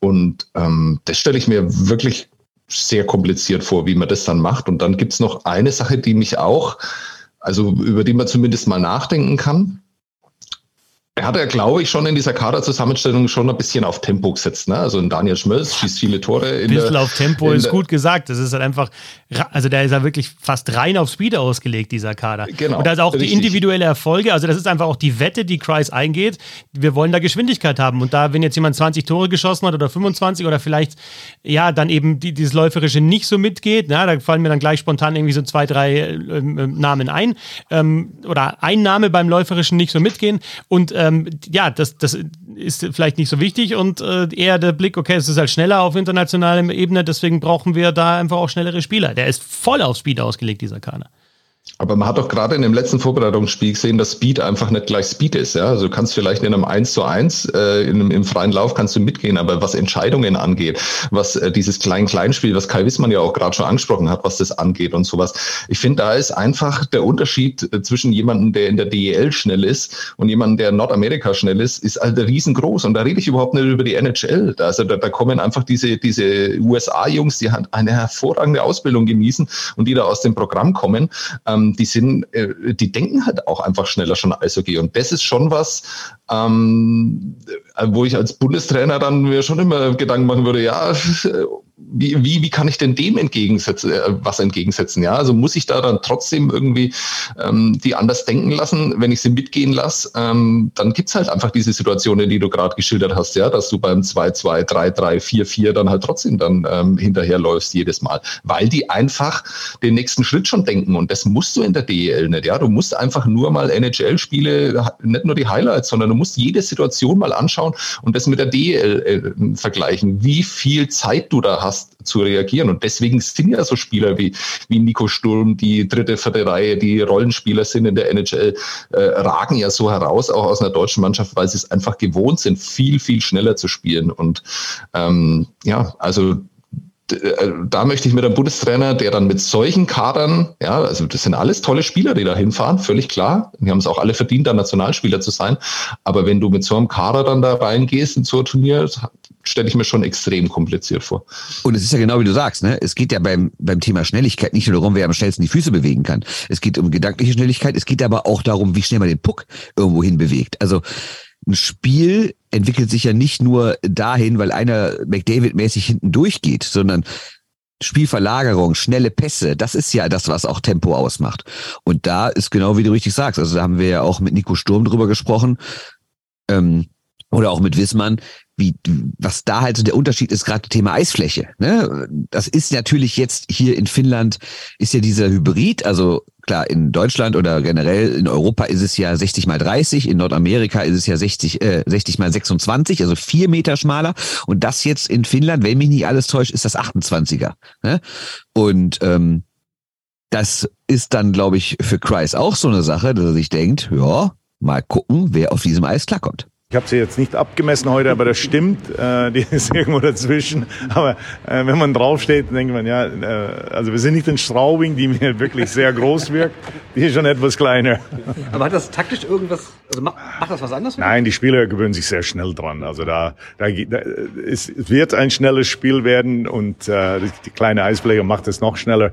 Und ähm, das stelle ich mir wirklich sehr kompliziert vor, wie man das dann macht. Und dann gibt's noch eine Sache, die mich auch also über die man zumindest mal nachdenken kann. Er hat ja, glaube ich, schon in dieser Kaderzusammenstellung schon ein bisschen auf Tempo gesetzt. Ne? Also Daniel Schmölz schießt viele Tore. Ein bisschen auf Tempo ist gut gesagt. Das ist halt einfach, also der ist ja wirklich fast rein auf Speed ausgelegt, dieser Kader. Genau. Und da ist auch richtig. die individuelle Erfolge, also das ist einfach auch die Wette, die Kreis eingeht. Wir wollen da Geschwindigkeit haben. Und da, wenn jetzt jemand 20 Tore geschossen hat oder 25 oder vielleicht, ja, dann eben die, dieses Läuferische nicht so mitgeht, na, da fallen mir dann gleich spontan irgendwie so zwei, drei äh, äh, Namen ein. Ähm, oder ein Name beim Läuferischen nicht so mitgehen. Und ähm, ja, das, das ist vielleicht nicht so wichtig und äh, eher der Blick, okay, es ist halt schneller auf internationaler Ebene, deswegen brauchen wir da einfach auch schnellere Spieler. Der ist voll auf Speed ausgelegt, dieser Kader. Aber man hat doch gerade in dem letzten Vorbereitungsspiel gesehen, dass Speed einfach nicht gleich Speed ist. Ja? Also du kannst vielleicht in einem 1 zu 1 äh, in im freien Lauf kannst du mitgehen, aber was Entscheidungen angeht, was äh, dieses Klein-Klein-Spiel, was Kai Wissmann ja auch gerade schon angesprochen hat, was das angeht und sowas. Ich finde, da ist einfach der Unterschied äh, zwischen jemandem, der in der DEL schnell ist und jemandem, der in Nordamerika schnell ist, ist halt riesengroß. Und da rede ich überhaupt nicht über die NHL. Also da, da kommen einfach diese, diese USA-Jungs, die halt eine hervorragende Ausbildung genießen und die da aus dem Programm kommen ähm, die sind, äh, die denken halt auch einfach schneller schon Eishockey. Und das ist schon was, ähm, wo ich als Bundestrainer dann mir schon immer Gedanken machen würde, ja, (laughs) wie, wie, wie kann ich denn dem entgegensetzen, äh, was entgegensetzen? Ja, also muss ich da dann trotzdem irgendwie ähm, die anders denken lassen, wenn ich sie mitgehen lasse, ähm, dann gibt's halt einfach diese Situationen, die du gerade geschildert hast, ja, dass du beim 2-2, 3-3, 4-4 dann halt trotzdem dann ähm, hinterherläufst jedes Mal, weil die einfach den nächsten Schritt schon denken und das musst du in der DEL nicht, ja, du musst einfach nur mal NHL-Spiele, nicht nur die Highlights, sondern du musst jede Situation mal anschauen und das mit der DEL äh, vergleichen, wie viel Zeit du da hast, hast zu reagieren. Und deswegen sind ja so Spieler wie, wie Nico Sturm, die dritte, vierte Reihe, die Rollenspieler sind in der NHL, äh, ragen ja so heraus, auch aus einer deutschen Mannschaft, weil sie es einfach gewohnt sind, viel, viel schneller zu spielen. Und ähm, ja, also da möchte ich mit einem Bundestrainer, der dann mit solchen Kadern, ja, also das sind alles tolle Spieler, die da hinfahren, völlig klar. Die haben es auch alle verdient, da Nationalspieler zu sein. Aber wenn du mit so einem Kader dann da reingehst in so ein Turnier, stelle ich mir schon extrem kompliziert vor. Und es ist ja genau wie du sagst, ne? Es geht ja beim, beim Thema Schnelligkeit nicht nur darum, wer am schnellsten die Füße bewegen kann. Es geht um gedankliche Schnelligkeit, es geht aber auch darum, wie schnell man den Puck irgendwo hin bewegt. Also ein Spiel entwickelt sich ja nicht nur dahin, weil einer McDavid-mäßig hinten durchgeht, sondern Spielverlagerung, schnelle Pässe, das ist ja das, was auch Tempo ausmacht. Und da ist genau wie du richtig sagst, also da haben wir ja auch mit Nico Sturm drüber gesprochen, ähm, oder auch mit Wissmann, wie, was da halt so der Unterschied ist, gerade Thema Eisfläche. Ne? Das ist natürlich jetzt hier in Finnland, ist ja dieser Hybrid, also klar, in Deutschland oder generell in Europa ist es ja 60 mal 30, in Nordamerika ist es ja 60, äh, 60 mal 26, also vier Meter schmaler. Und das jetzt in Finnland, wenn mich nicht alles täuscht, ist das 28er. Ne? Und ähm, das ist dann, glaube ich, für Kreis auch so eine Sache, dass er sich denkt, ja, mal gucken, wer auf diesem Eis klarkommt. Ich habe sie jetzt nicht abgemessen heute, aber das stimmt. Äh, die (laughs) ist irgendwo dazwischen. Aber äh, wenn man draufsteht, denkt man, ja, äh, also wir sind nicht in Straubing, die mir wirklich sehr groß wirkt. Die ist schon etwas kleiner. Aber hat das taktisch irgendwas, also macht, macht das was anderes? Nein, die Spieler gewöhnen sich sehr schnell dran. Also da, da, da es wird ein schnelles Spiel werden und äh, die kleine Eisbleger macht es noch schneller.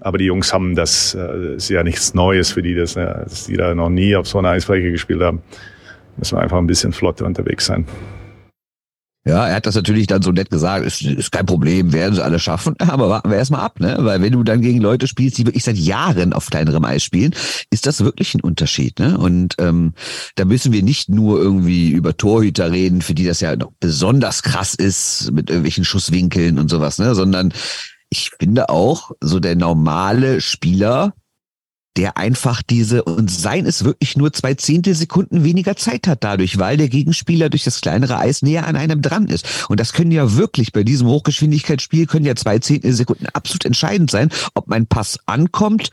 Aber die Jungs haben das, äh, ist ja nichts Neues für die, dass, äh, dass die da noch nie auf so einer Eisfläche gespielt haben müssen wir einfach ein bisschen flotter unterwegs sein. Ja, er hat das natürlich dann so nett gesagt, ist, ist kein Problem, werden sie alle schaffen. (laughs) Aber warten wir erstmal ab, ne? Weil wenn du dann gegen Leute spielst, die wirklich seit Jahren auf kleinerem Eis spielen, ist das wirklich ein Unterschied, ne? Und ähm, da müssen wir nicht nur irgendwie über Torhüter reden, für die das ja noch besonders krass ist, mit irgendwelchen Schusswinkeln und sowas, ne? Sondern ich finde auch, so der normale Spieler der einfach diese, und seien es wirklich nur zwei Zehntelsekunden weniger Zeit hat dadurch, weil der Gegenspieler durch das kleinere Eis näher an einem dran ist. Und das können ja wirklich bei diesem Hochgeschwindigkeitsspiel können ja zwei Zehntelsekunden absolut entscheidend sein, ob mein Pass ankommt,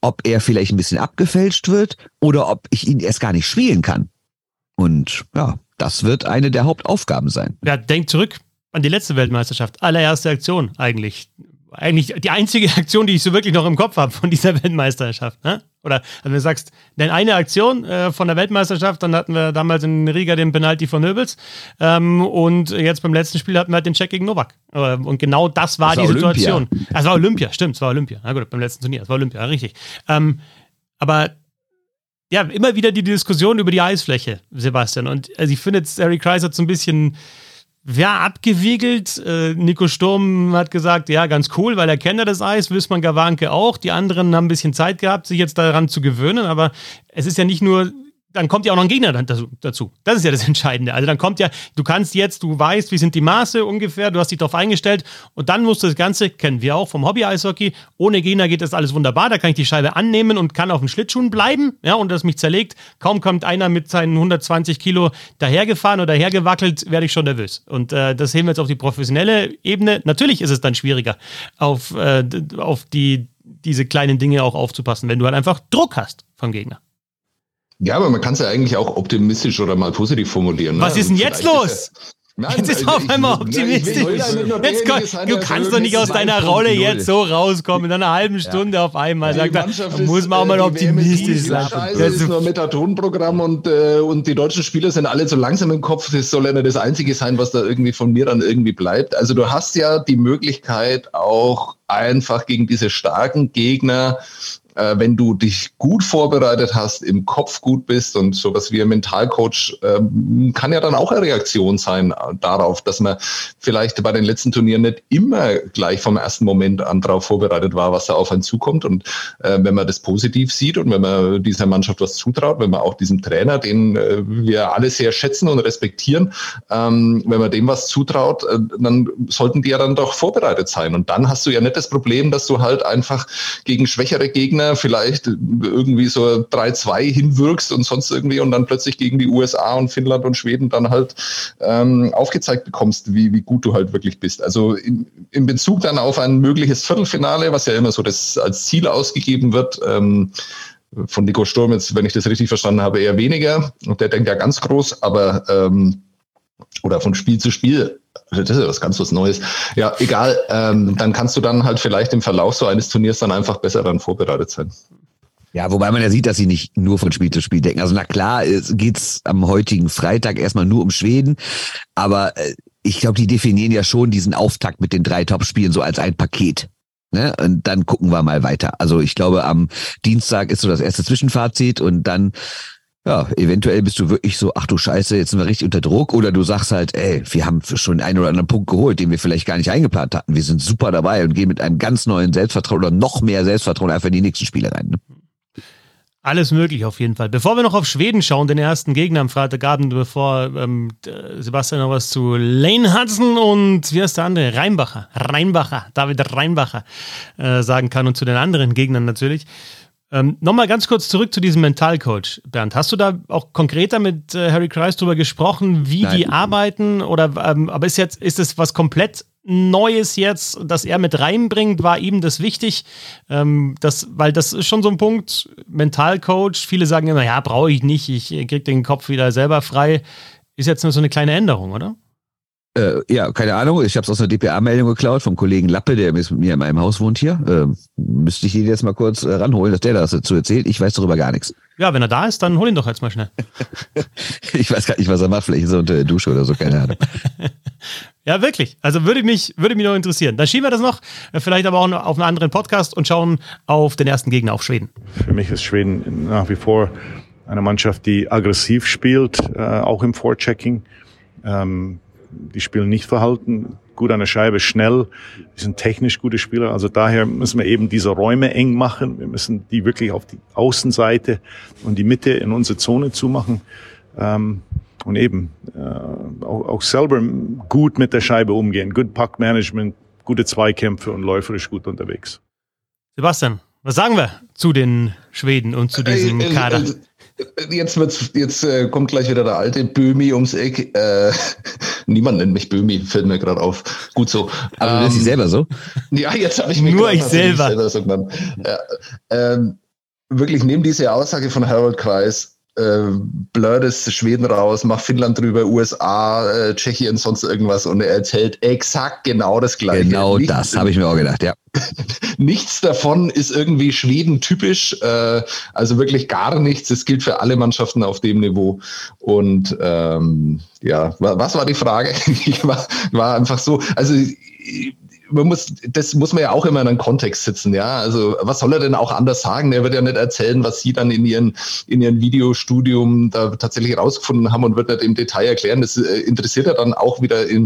ob er vielleicht ein bisschen abgefälscht wird oder ob ich ihn erst gar nicht spielen kann. Und ja, das wird eine der Hauptaufgaben sein. Ja, denk zurück an die letzte Weltmeisterschaft. Allererste Aktion eigentlich eigentlich die einzige (laughs) Aktion, die ich so wirklich noch im Kopf habe von dieser Weltmeisterschaft. Ne? Oder wenn du sagst, denn eine Aktion äh, von der Weltmeisterschaft, dann hatten wir damals in Riga den Penalty von Nöbels ähm, und jetzt beim letzten Spiel hatten wir halt den Check gegen Novak. Äh, und genau das war das die war Situation. Es war Olympia, stimmt, es war Olympia. Na gut, beim letzten Turnier, es war Olympia, richtig. Ähm, aber ja, immer wieder die Diskussion über die Eisfläche, Sebastian. Und also ich finde jetzt, Harry Kreis hat so ein bisschen ja, abgewiegelt. Äh, Nico Sturm hat gesagt, ja, ganz cool, weil er kennt ja das Eis, Wissmann Gawanke auch. Die anderen haben ein bisschen Zeit gehabt, sich jetzt daran zu gewöhnen, aber es ist ja nicht nur dann kommt ja auch noch ein Gegner dazu. Das ist ja das Entscheidende. Also dann kommt ja, du kannst jetzt, du weißt, wie sind die Maße ungefähr, du hast dich darauf eingestellt und dann musst du das Ganze, kennen wir auch vom Hobby-Eishockey, ohne Gegner geht das alles wunderbar, da kann ich die Scheibe annehmen und kann auf den Schlittschuhen bleiben, ja, und das mich zerlegt. Kaum kommt einer mit seinen 120 Kilo dahergefahren oder dahergewackelt, werde ich schon nervös. Und äh, das heben wir jetzt auf die professionelle Ebene. Natürlich ist es dann schwieriger, auf, äh, auf die, diese kleinen Dinge auch aufzupassen, wenn du halt einfach Druck hast vom Gegner. Ja, aber man kann es ja eigentlich auch optimistisch oder mal positiv formulieren. Ne? Was ist denn jetzt los? Nein, jetzt ist auf einmal optimistisch. jetzt kann, du kannst doch nicht aus deiner Rolle jetzt so rauskommen, in einer halben Stunde ja. auf einmal. Sagt er, muss man auch mal optimistisch sein. Das ist nur ein Metatonprogramm und, äh, und die deutschen Spieler sind alle so langsam im Kopf. Das soll ja nicht das Einzige sein, was da irgendwie von mir dann irgendwie bleibt. Also du hast ja die Möglichkeit auch einfach gegen diese starken Gegner äh, wenn du dich gut vorbereitet hast, im Kopf gut bist und sowas wie ein Mentalcoach ähm, kann ja dann auch eine Reaktion sein darauf, dass man vielleicht bei den letzten Turnieren nicht immer gleich vom ersten Moment an darauf vorbereitet war, was da auf einen zukommt. Und äh, wenn man das positiv sieht und wenn man dieser Mannschaft was zutraut, wenn man auch diesem Trainer, den äh, wir alle sehr schätzen und respektieren, ähm, wenn man dem was zutraut, äh, dann sollten die ja dann doch vorbereitet sein. Und dann hast du ja nicht das Problem, dass du halt einfach gegen schwächere Gegner vielleicht irgendwie so 3-2 hinwirkst und sonst irgendwie und dann plötzlich gegen die USA und Finnland und Schweden dann halt ähm, aufgezeigt bekommst, wie, wie gut du halt wirklich bist. Also in, in Bezug dann auf ein mögliches Viertelfinale, was ja immer so das als Ziel ausgegeben wird, ähm, von Nico Sturm jetzt, wenn ich das richtig verstanden habe, eher weniger. Und der denkt ja ganz groß, aber ähm, oder von Spiel zu Spiel. Das ist ja was ganz was Neues. Ja, egal. Ähm, dann kannst du dann halt vielleicht im Verlauf so eines Turniers dann einfach besser dann vorbereitet sein. Ja, wobei man ja sieht, dass sie nicht nur von Spiel zu Spiel denken. Also na klar, es geht's am heutigen Freitag erstmal nur um Schweden, aber äh, ich glaube, die definieren ja schon diesen Auftakt mit den drei Topspielen so als ein Paket. Ne? Und dann gucken wir mal weiter. Also ich glaube, am Dienstag ist so das erste Zwischenfazit und dann ja, eventuell bist du wirklich so, ach du Scheiße, jetzt sind wir richtig unter Druck. Oder du sagst halt, ey, wir haben schon einen oder anderen Punkt geholt, den wir vielleicht gar nicht eingeplant hatten. Wir sind super dabei und gehen mit einem ganz neuen Selbstvertrauen oder noch mehr Selbstvertrauen einfach in die nächsten Spiele rein. Ne? Alles möglich auf jeden Fall. Bevor wir noch auf Schweden schauen, den ersten Gegner am Freitagabend, bevor ähm, Sebastian noch was zu Lane Hudson und wie heißt der andere? Reinbacher, Reinbacher, David Reinbacher äh, sagen kann und zu den anderen Gegnern natürlich. Ähm, Nochmal ganz kurz zurück zu diesem Mentalcoach, Bernd. Hast du da auch konkreter mit äh, Harry Kreis drüber gesprochen, wie Nein. die arbeiten? Oder ähm, aber ist jetzt, ist es was komplett Neues jetzt, das er mit reinbringt? War ihm das wichtig? Ähm, das, weil das ist schon so ein Punkt, Mentalcoach, viele sagen immer, ja, brauche ich nicht, ich krieg den Kopf wieder selber frei. Ist jetzt nur so eine kleine Änderung, oder? Äh, ja, keine Ahnung. Ich habe es aus einer DPA-Meldung geklaut vom Kollegen Lappe, der mit mir in meinem Haus wohnt hier. Äh, müsste ich ihn jetzt mal kurz äh, ranholen, dass der das dazu erzählt. Ich weiß darüber gar nichts. Ja, wenn er da ist, dann hol ihn doch jetzt mal schnell. (laughs) ich weiß gar nicht, was er macht. Vielleicht ist er unter der Dusche oder so, keine Ahnung. (laughs) ja, wirklich. Also würde mich, würde mich noch interessieren. Dann schieben wir das noch, äh, vielleicht aber auch auf einen anderen Podcast und schauen auf den ersten Gegner, auf Schweden. Für mich ist Schweden nach wie vor eine Mannschaft, die aggressiv spielt, äh, auch im Vorchecking. Ähm, die spielen nicht verhalten, gut an der Scheibe, schnell, die sind technisch gute Spieler. Also daher müssen wir eben diese Räume eng machen. Wir müssen die wirklich auf die Außenseite und die Mitte in unsere Zone zumachen. Ähm, und eben äh, auch, auch selber gut mit der Scheibe umgehen. Good Puck Management, gute Zweikämpfe und läuferisch gut unterwegs. Sebastian, was sagen wir zu den Schweden und zu diesem Kader? Jetzt wird's, jetzt äh, kommt gleich wieder der alte Böhmi ums Eck. Äh, (laughs) niemand nennt mich Böhmi, fällt mir gerade auf. Gut so. Aber ähm, du sie selber so? Ja, jetzt habe ich mich nur ich selber. selber so ja, ähm, wirklich neben diese Aussage von Harold Kreis äh, blur das Schweden raus, mach Finnland drüber, USA, äh, Tschechien, sonst irgendwas und er erzählt exakt genau das Gleiche. Genau Nichts, das habe ich mir auch gedacht, ja. (laughs) nichts davon ist irgendwie Schweden typisch, äh, also wirklich gar nichts. Das gilt für alle Mannschaften auf dem Niveau. Und ähm, ja, was war die Frage? (laughs) ich war, war einfach so, also man muss, das muss man ja auch immer in einen Kontext setzen, ja. Also was soll er denn auch anders sagen? Er wird ja nicht erzählen, was sie dann in ihren, in ihren Videostudium da tatsächlich rausgefunden haben und wird nicht im Detail erklären. Das äh, interessiert er dann auch wieder in,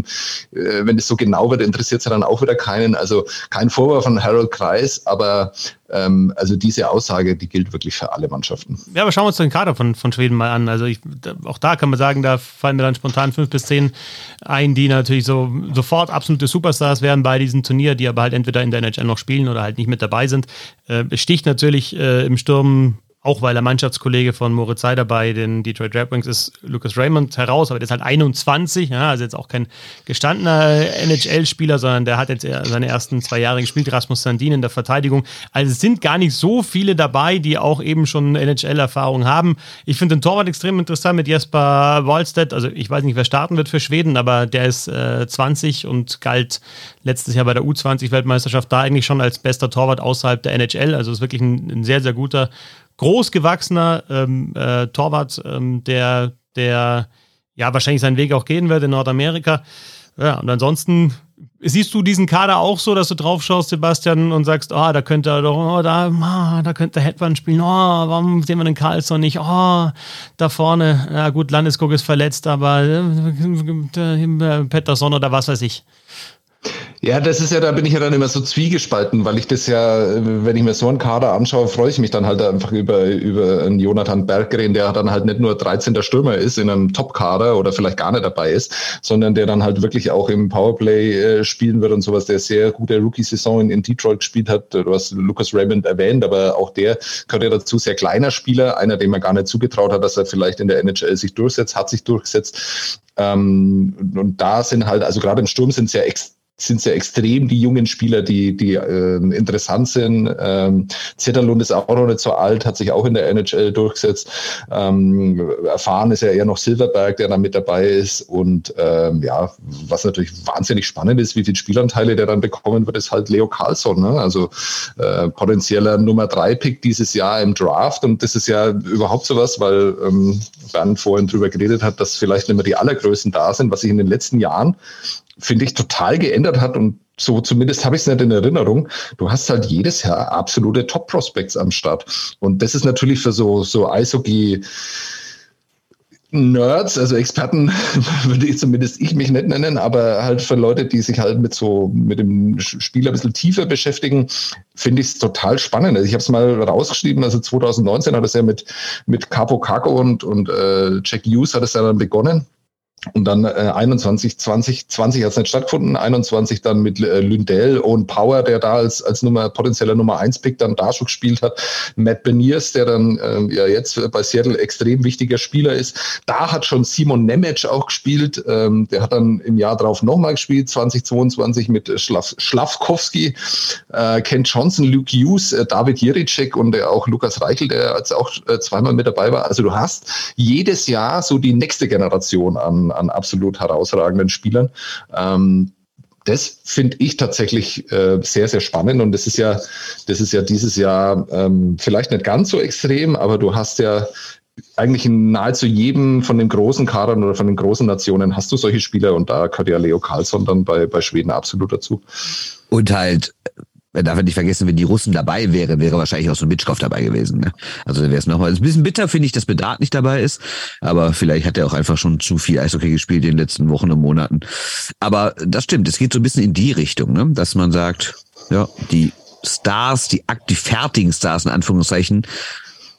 äh, wenn es so genau wird, interessiert es dann auch wieder keinen. Also kein Vorwurf von Harold Kreis, aber ähm, also diese Aussage, die gilt wirklich für alle Mannschaften. Ja, aber schauen wir uns den Kader von, von Schweden mal an. Also ich, auch da kann man sagen, da fallen mir dann spontan fünf bis zehn ein, die natürlich so sofort absolute Superstars werden bei diesem Turnier, die aber halt entweder in der NHL noch spielen oder halt nicht mit dabei sind. Äh, sticht natürlich äh, im Sturm auch weil er Mannschaftskollege von Moritz Seider bei den Detroit Red Wings ist, Lucas Raymond heraus, aber der ist halt 21, ja, also jetzt auch kein gestandener NHL-Spieler, sondern der hat jetzt seine ersten zwei Jahre gespielt, Rasmus Sandin in der Verteidigung. Also es sind gar nicht so viele dabei, die auch eben schon NHL-Erfahrung haben. Ich finde den Torwart extrem interessant mit Jesper Wallstedt, also ich weiß nicht, wer starten wird für Schweden, aber der ist äh, 20 und galt letztes Jahr bei der U20-Weltmeisterschaft da eigentlich schon als bester Torwart außerhalb der NHL, also ist wirklich ein, ein sehr, sehr guter großgewachsener ähm, äh, Torwart, ähm, der, der ja wahrscheinlich seinen Weg auch gehen wird in Nordamerika. Ja, und ansonsten siehst du diesen Kader auch so, dass du drauf schaust, Sebastian, und sagst, oh, da könnte er doch, oh, da, oh, da könnte Hetman spielen, oh, warum sehen wir den Carlson nicht? Oh, da vorne, ja gut, Landeskog ist verletzt, aber äh, äh, Pettersson oder was weiß ich. Ja, das ist ja, da bin ich ja dann immer so zwiegespalten, weil ich das ja, wenn ich mir so einen Kader anschaue, freue ich mich dann halt einfach über, über einen Jonathan Berggren, der dann halt nicht nur 13. Stürmer ist in einem Top-Kader oder vielleicht gar nicht dabei ist, sondern der dann halt wirklich auch im Powerplay äh, spielen wird und sowas, der sehr gute Rookie-Saison in, in, Detroit gespielt hat. Du hast Lucas Raymond erwähnt, aber auch der gehört ja dazu, sehr kleiner Spieler, einer, dem man gar nicht zugetraut hat, dass er vielleicht in der NHL sich durchsetzt, hat sich durchgesetzt. Ähm, und da sind halt, also gerade im Sturm sind es ja extrem sind sehr extrem, die jungen Spieler, die, die äh, interessant sind. Ähm, Zetterlund ist auch noch nicht so alt, hat sich auch in der NHL durchgesetzt. Ähm, erfahren ist ja eher noch Silverberg, der da mit dabei ist. Und ähm, ja, was natürlich wahnsinnig spannend ist, wie viele Spielanteile der dann bekommen wird, ist halt Leo Carlson. Ne? Also äh, potenzieller Nummer drei Pick dieses Jahr im Draft. Und das ist ja überhaupt sowas, weil ähm, Bernd vorhin drüber geredet hat, dass vielleicht nicht mehr die allergrößten da sind, was sich in den letzten Jahren finde ich, total geändert hat und so zumindest habe ich es nicht in Erinnerung. Du hast halt jedes Jahr absolute Top-Prospects am Start. Und das ist natürlich für so, so Eishockey Nerds, also Experten (laughs) würde ich zumindest ich mich nicht nennen, aber halt für Leute, die sich halt mit so mit dem Spiel ein bisschen tiefer beschäftigen, finde ich es total spannend. Also ich habe es mal rausgeschrieben, also 2019 hat es ja mit mit Capo Caco und und äh, Jack Hughes hat es ja dann begonnen und dann äh, 21, 20, 20 hat es nicht stattgefunden, 21 dann mit äh, Lundell, Owen Power, der da als, als Nummer, potenzieller Nummer 1 Pick dann da schon gespielt hat, Matt Beniers, der dann ähm, ja jetzt bei Seattle extrem wichtiger Spieler ist. Da hat schon Simon Nemec auch gespielt, ähm, der hat dann im Jahr drauf nochmal gespielt, 2022 mit Schlaf, Schlafkowski, äh, Ken Johnson, Luke Hughes, äh, David Jiricek und äh, auch Lukas Reichel, der jetzt auch äh, zweimal mit dabei war. Also du hast jedes Jahr so die nächste Generation an an absolut herausragenden Spielern. Ähm, das finde ich tatsächlich äh, sehr, sehr spannend. Und das ist ja, das ist ja dieses Jahr ähm, vielleicht nicht ganz so extrem, aber du hast ja eigentlich in nahezu jedem von den großen Kadern oder von den großen Nationen hast du solche Spieler und da gehört ja Leo Carlsson dann bei, bei Schweden absolut dazu. Und halt man darf nicht vergessen, wenn die Russen dabei wären, wäre wahrscheinlich auch so ein Bitschkov dabei gewesen. Ne? Also dann wäre es nochmal ein bisschen bitter, finde ich, dass Bedard nicht dabei ist. Aber vielleicht hat er auch einfach schon zu viel Eishockey gespielt in den letzten Wochen und Monaten. Aber das stimmt, es geht so ein bisschen in die Richtung, ne? dass man sagt, ja, die Stars, die, die fertigen Stars in Anführungszeichen,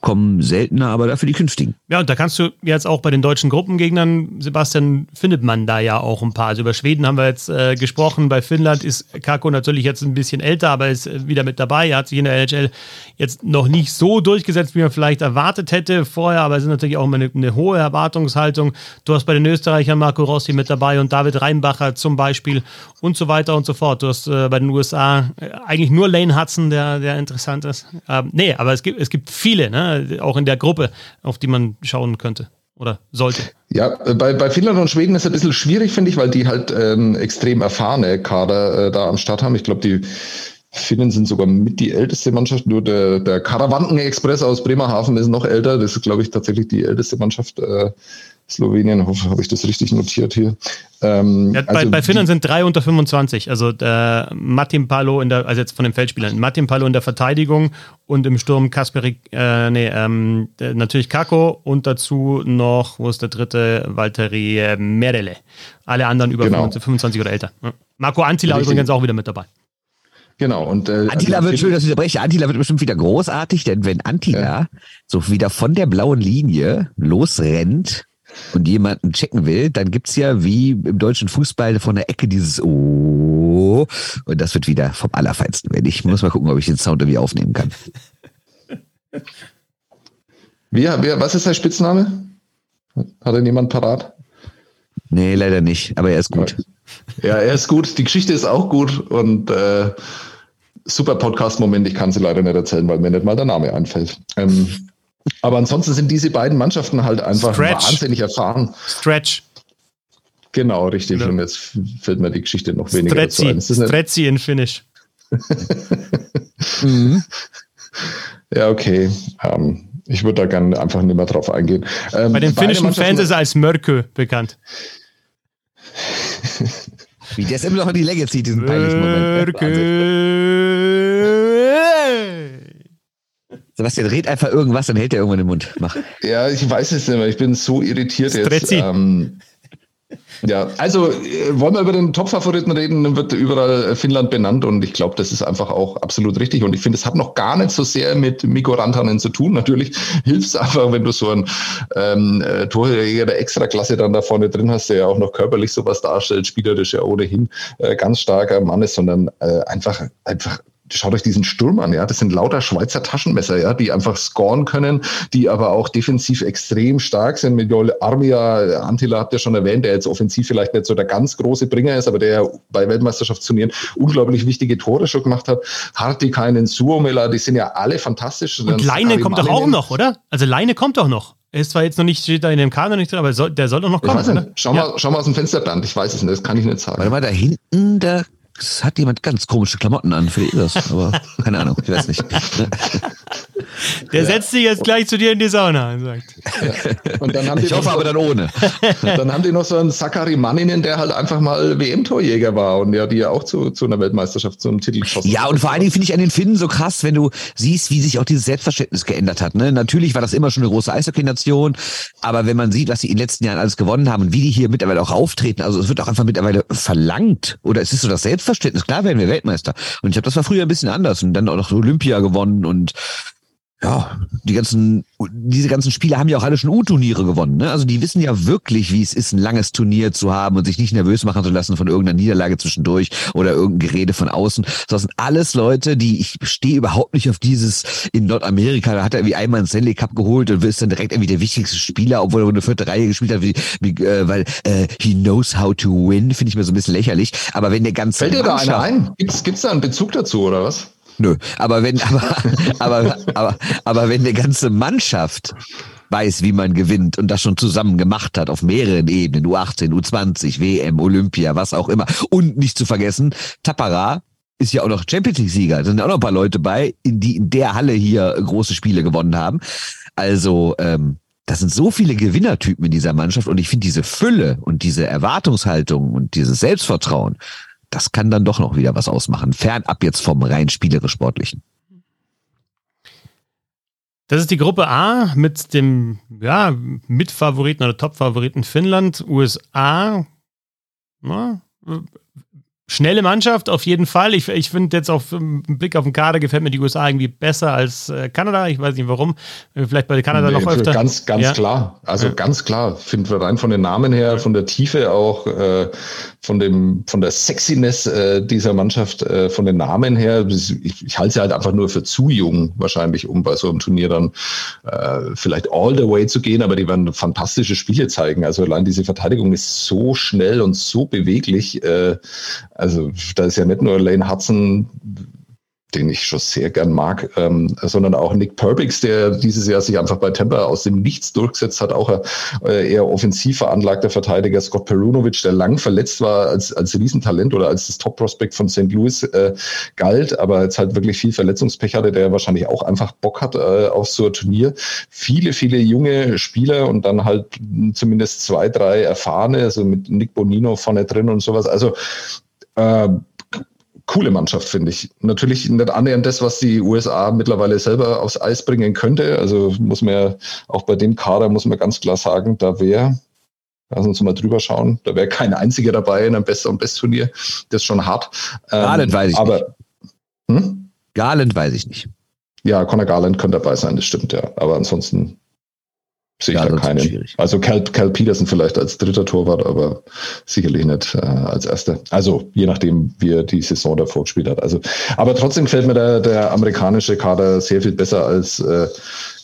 kommen seltener, aber dafür die künftigen. Ja, und da kannst du jetzt auch bei den deutschen Gruppengegnern, Sebastian, findet man da ja auch ein paar. Also über Schweden haben wir jetzt äh, gesprochen. Bei Finnland ist Kako natürlich jetzt ein bisschen älter, aber ist äh, wieder mit dabei. Er hat sich in der NHL jetzt noch nicht so durchgesetzt, wie man vielleicht erwartet hätte vorher, aber es ist natürlich auch immer eine, eine hohe Erwartungshaltung. Du hast bei den Österreichern Marco Rossi mit dabei und David Reinbacher zum Beispiel und so weiter und so fort. Du hast äh, bei den USA äh, eigentlich nur Lane Hudson, der, der interessant ist. Ähm, nee, aber es gibt, es gibt viele, ne? Auch in der Gruppe, auf die man schauen könnte oder sollte. Ja, bei, bei Finnland und Schweden ist es ein bisschen schwierig, finde ich, weil die halt ähm, extrem erfahrene Kader äh, da am Start haben. Ich glaube, die Finnen sind sogar mit die älteste Mannschaft. Nur der, der Karawanken Express aus Bremerhaven ist noch älter. Das ist, glaube ich, tatsächlich die älteste Mannschaft äh, Slowenien, hoffe, habe ich das richtig notiert hier. Ähm, ja, bei, also bei Finnland sind drei unter 25. Also äh, Martin Palo in der, also jetzt von den Feldspielern, Martin Palo in der Verteidigung und im Sturm Kasperi, äh, nee, ähm, äh, natürlich Kako und dazu noch, wo ist der dritte? Valtteri äh, Merele. Alle anderen über Genau. 25, 25 oder älter. Ja. Marco Antila Richtig. übrigens auch wieder mit dabei. Genau. Und, äh, Antila also wird, Finn- schön, dass ich unterbreche, Antila wird bestimmt wieder großartig, denn wenn Antila so wieder von der blauen Linie losrennt und jemanden checken will, dann gibt's ja wie im deutschen Fußball von der Ecke dieses Oh und das wird wieder vom Allerfeinsten werden. Ich muss mal gucken, ob ich den Sound irgendwie aufnehmen kann. Wer, wer, was ist sein Spitzname? Hat er jemand parat? Nee, leider nicht, aber er ist gut. Ja, er ist gut. Die Geschichte ist auch gut und äh, super Podcast-Moment. Ich kann sie leider nicht erzählen, weil mir nicht mal der Name einfällt. Ähm, aber ansonsten sind diese beiden Mannschaften halt einfach Stretch. wahnsinnig erfahren. Stretch. Genau, richtig. Ja. Und jetzt fällt mir die Geschichte noch weniger dazu ein. Stretzi. Ist Stretzi in Finnish. (laughs) Mhm. ja, okay. Ähm, ich würde da gerne einfach nicht mehr drauf eingehen. Ähm, Bei den finnischen Fans ist er als Mörkö bekannt. Wie der es immer noch in die Länge zieht, diesen peinlichen Moment. Wahnsinn. Mörkö. Sebastian, red einfach irgendwas, dann hält er irgendwann den Mund. Mach. Ja, ich weiß es nicht mehr. Ich bin so irritiert jetzt. Strezzi. Ähm, ja, also äh, wollen wir über den Top-Favoriten reden, dann wird überall Finnland benannt und ich glaube, das ist einfach auch absolut richtig und ich finde, es hat noch gar nicht so sehr mit Mikko Rantanen zu tun. Natürlich hilft es einfach, wenn du so einen ähm, äh, Torjäger der Extraklasse dann da vorne drin hast, der ja auch noch körperlich sowas darstellt, spielerisch ja ohnehin äh, ganz starker Mann ist, sondern äh, einfach, einfach Schaut euch diesen Sturm an, ja. Das sind lauter Schweizer Taschenmesser, ja, die einfach scoren können, die aber auch defensiv extrem stark sind. Mit Joel Armia, Antila habt ihr schon erwähnt, der jetzt offensiv vielleicht nicht so der ganz große Bringer ist, aber der ja bei Weltmeisterschaftsturnieren unglaublich wichtige Tore schon gemacht hat. Hartikainen, Suomela, die sind ja alle fantastisch. Und Leine kommt doch auch noch, oder? Also Leine kommt doch noch. Er ist zwar jetzt noch nicht, steht da in dem Kader nicht drin, aber soll, der soll doch noch Ich kommen, weiß oder? nicht. Schau, mal, schau mal aus dem Fensterland. Ich weiß es nicht, das kann ich nicht sagen. Warte mal, da hinten, da hat jemand ganz komische Klamotten an. Vielleicht ist das, aber keine Ahnung, ich weiß nicht. (laughs) Der setzt sich jetzt gleich zu dir in die Sauna und sagt. (laughs) Und dann haben die Ich hoffe noch so- aber dann ohne. (laughs) Dann haben die noch so einen Sakari Manninen, der halt einfach mal WM-Torjäger war und ja, die ja auch zu, zu einer Weltmeisterschaft, zu einem Titel geschossen Ja, und vor allen Dingen finde ich an den Finnen so krass, wenn du siehst, wie sich auch dieses Selbstverständnis geändert hat. Ne? Natürlich war das immer schon eine große Eishockey-Nation, aber wenn man sieht, was sie in den letzten Jahren alles gewonnen haben und wie die hier mittlerweile auch auftreten, also es wird auch einfach mittlerweile verlangt oder es ist so das Selbstverständnis, klar werden wir Weltmeister. Und ich glaube, das war früher ein bisschen anders und dann auch noch Olympia gewonnen und ja, die ganzen, diese ganzen Spiele haben ja auch alle schon U-Turniere gewonnen. Ne? Also die wissen ja wirklich, wie es ist, ein langes Turnier zu haben und sich nicht nervös machen zu lassen von irgendeiner Niederlage zwischendurch oder irgendein Gerede von außen. Das sind alles Leute, die, ich stehe überhaupt nicht auf dieses in Nordamerika, da hat er irgendwie einmal einen Stanley Cup geholt und ist dann direkt irgendwie der wichtigste Spieler, obwohl er eine vierte Reihe gespielt hat, wie, wie, äh, weil äh, he knows how to win, finde ich mir so ein bisschen lächerlich. Aber wenn der ganze Fällt dir da einer ein? Gibt's, gibt's da einen Bezug dazu oder was? Nö, aber wenn, (laughs) aber, aber, aber, aber wenn eine ganze Mannschaft weiß, wie man gewinnt und das schon zusammen gemacht hat auf mehreren Ebenen, U18, U20, WM, Olympia, was auch immer. Und nicht zu vergessen, Tapara ist ja auch noch Champions League Sieger. Da sind auch noch ein paar Leute bei, in die in der Halle hier große Spiele gewonnen haben. Also, ähm, das sind so viele Gewinnertypen in dieser Mannschaft und ich finde diese Fülle und diese Erwartungshaltung und dieses Selbstvertrauen, das kann dann doch noch wieder was ausmachen. Fernab jetzt vom rein spielerisch-sportlichen. Das ist die Gruppe A mit dem ja, Mitfavoriten oder Topfavoriten Finnland, USA. Na, schnelle Mannschaft auf jeden Fall. Ich, ich finde jetzt auf ähm, Blick auf den Kader gefällt mir die USA irgendwie besser als äh, Kanada. Ich weiß nicht warum. Äh, Vielleicht bei Kanada noch Nee, öfter. Ganz, ganz Ja. klar. Also Ja. ganz klar. Finden wir rein von den Namen her, von der Tiefe auch, äh, von dem, von der Sexiness äh, dieser Mannschaft, äh, von den Namen her. Ich, ich halte sie halt einfach nur für zu jung, wahrscheinlich, um bei so einem Turnier dann äh, vielleicht all the way zu gehen, aber die werden fantastische Spiele zeigen. Also allein diese Verteidigung ist so schnell und so beweglich. Also da ist ja nicht nur Lane Hudson, den ich schon sehr gern mag, ähm, sondern auch Nick Perbix, der dieses Jahr sich einfach bei Tampa aus dem Nichts durchgesetzt hat, auch ein äh, eher offensiv veranlagter Verteidiger Scott Perunovic, der lang verletzt war als, als Riesentalent oder als das Top-Prospect von St. Louis äh, galt, aber jetzt halt wirklich viel Verletzungspech hatte, der wahrscheinlich auch einfach Bock hat äh, auf so ein Turnier. Viele, viele junge Spieler und dann halt zumindest zwei, drei erfahrene, also mit Nick Bonino vorne drin und sowas. Also äh, coole Mannschaft, finde ich. Natürlich nicht annähernd das, was die USA mittlerweile selber aufs Eis bringen könnte. Also muss man ja auch bei dem Kader, muss man ganz klar sagen, da wäre, lass uns mal drüber schauen, da wäre kein einziger dabei in einem Best- und Best-Turnier. Das ist schon hart. Garland ähm, weiß ich aber, nicht. Hm? Garland weiß ich nicht. Ja, Conor Garland könnte dabei sein, das stimmt, ja. Aber ansonsten sehe ich ja, da keinen. Also Cal, Cal Peterson vielleicht als dritter Torwart, aber sicherlich nicht äh, als erster. Also je nachdem, wie er die Saison davor gespielt hat. Also, aber trotzdem gefällt mir der, der amerikanische Kader sehr viel besser als äh,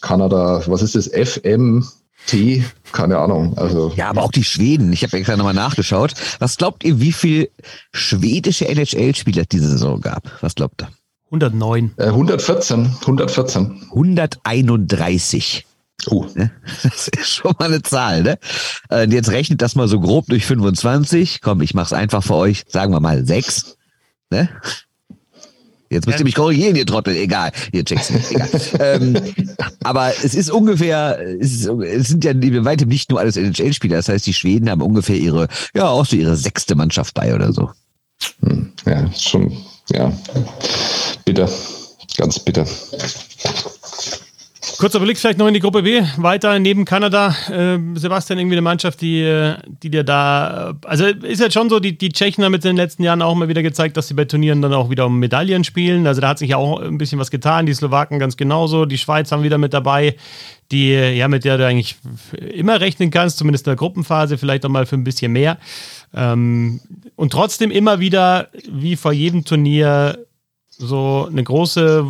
Kanada. Was ist das? FM? T, keine Ahnung. Also ja, aber auch die Schweden. Ich habe extra nochmal nachgeschaut. Was glaubt ihr, wie viel schwedische NHL-Spieler diese Saison gab? Was glaubt ihr? 109. Äh, 114. 114. 131. Oh. (laughs) Das ist schon mal eine Zahl, ne? Und jetzt rechnet das mal so grob durch 25. Komm, ich mach's einfach für euch. Sagen wir mal sechs. Ne? Jetzt müsst ihr mich korrigieren, ihr Trottel. Egal, ihr checkt's nicht. Egal. ähm, aber es ist ungefähr, es, ist, es sind ja bei weitem nicht nur alles NHL-Spieler. Das heißt, die Schweden haben ungefähr ihre, ja, auch so ihre sechste Mannschaft bei oder so. Hm, ja, schon, ja. Bitter. Ganz bitter. Kurzer Blick vielleicht noch in die Gruppe B. Weiter neben Kanada. Äh, Sebastian, irgendwie eine Mannschaft, die, äh, die dir da. Also ist jetzt schon so, die, die Tschechen haben jetzt in den letzten Jahren auch mal wieder gezeigt, dass sie bei Turnieren dann auch wieder um Medaillen spielen. Also da hat sich ja auch ein bisschen was getan. Die Slowaken ganz genauso. Die Schweiz haben wieder mit dabei, die, ja, mit der du eigentlich immer rechnen kannst, zumindest in der Gruppenphase, vielleicht auch mal für ein bisschen mehr. Ähm, und trotzdem immer wieder, wie vor jedem Turnier, so eine große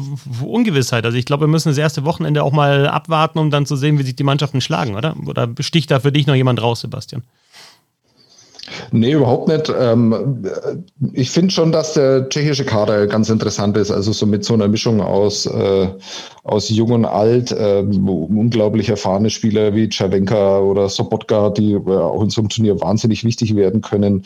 Ungewissheit. Also ich glaube, wir müssen das erste Wochenende auch mal abwarten, um dann zu sehen, wie sich die Mannschaften schlagen, oder? Oder sticht da für dich noch jemand raus, Sebastian? Nee, überhaupt nicht. Ähm, ich finde schon, dass der tschechische Kader ganz interessant ist. Also so mit so einer Mischung aus, äh, aus jung und alt, äh, unglaublich erfahrene Spieler wie Czerwenka oder Sobotka, die äh, auch in so einem Turnier wahnsinnig wichtig werden können.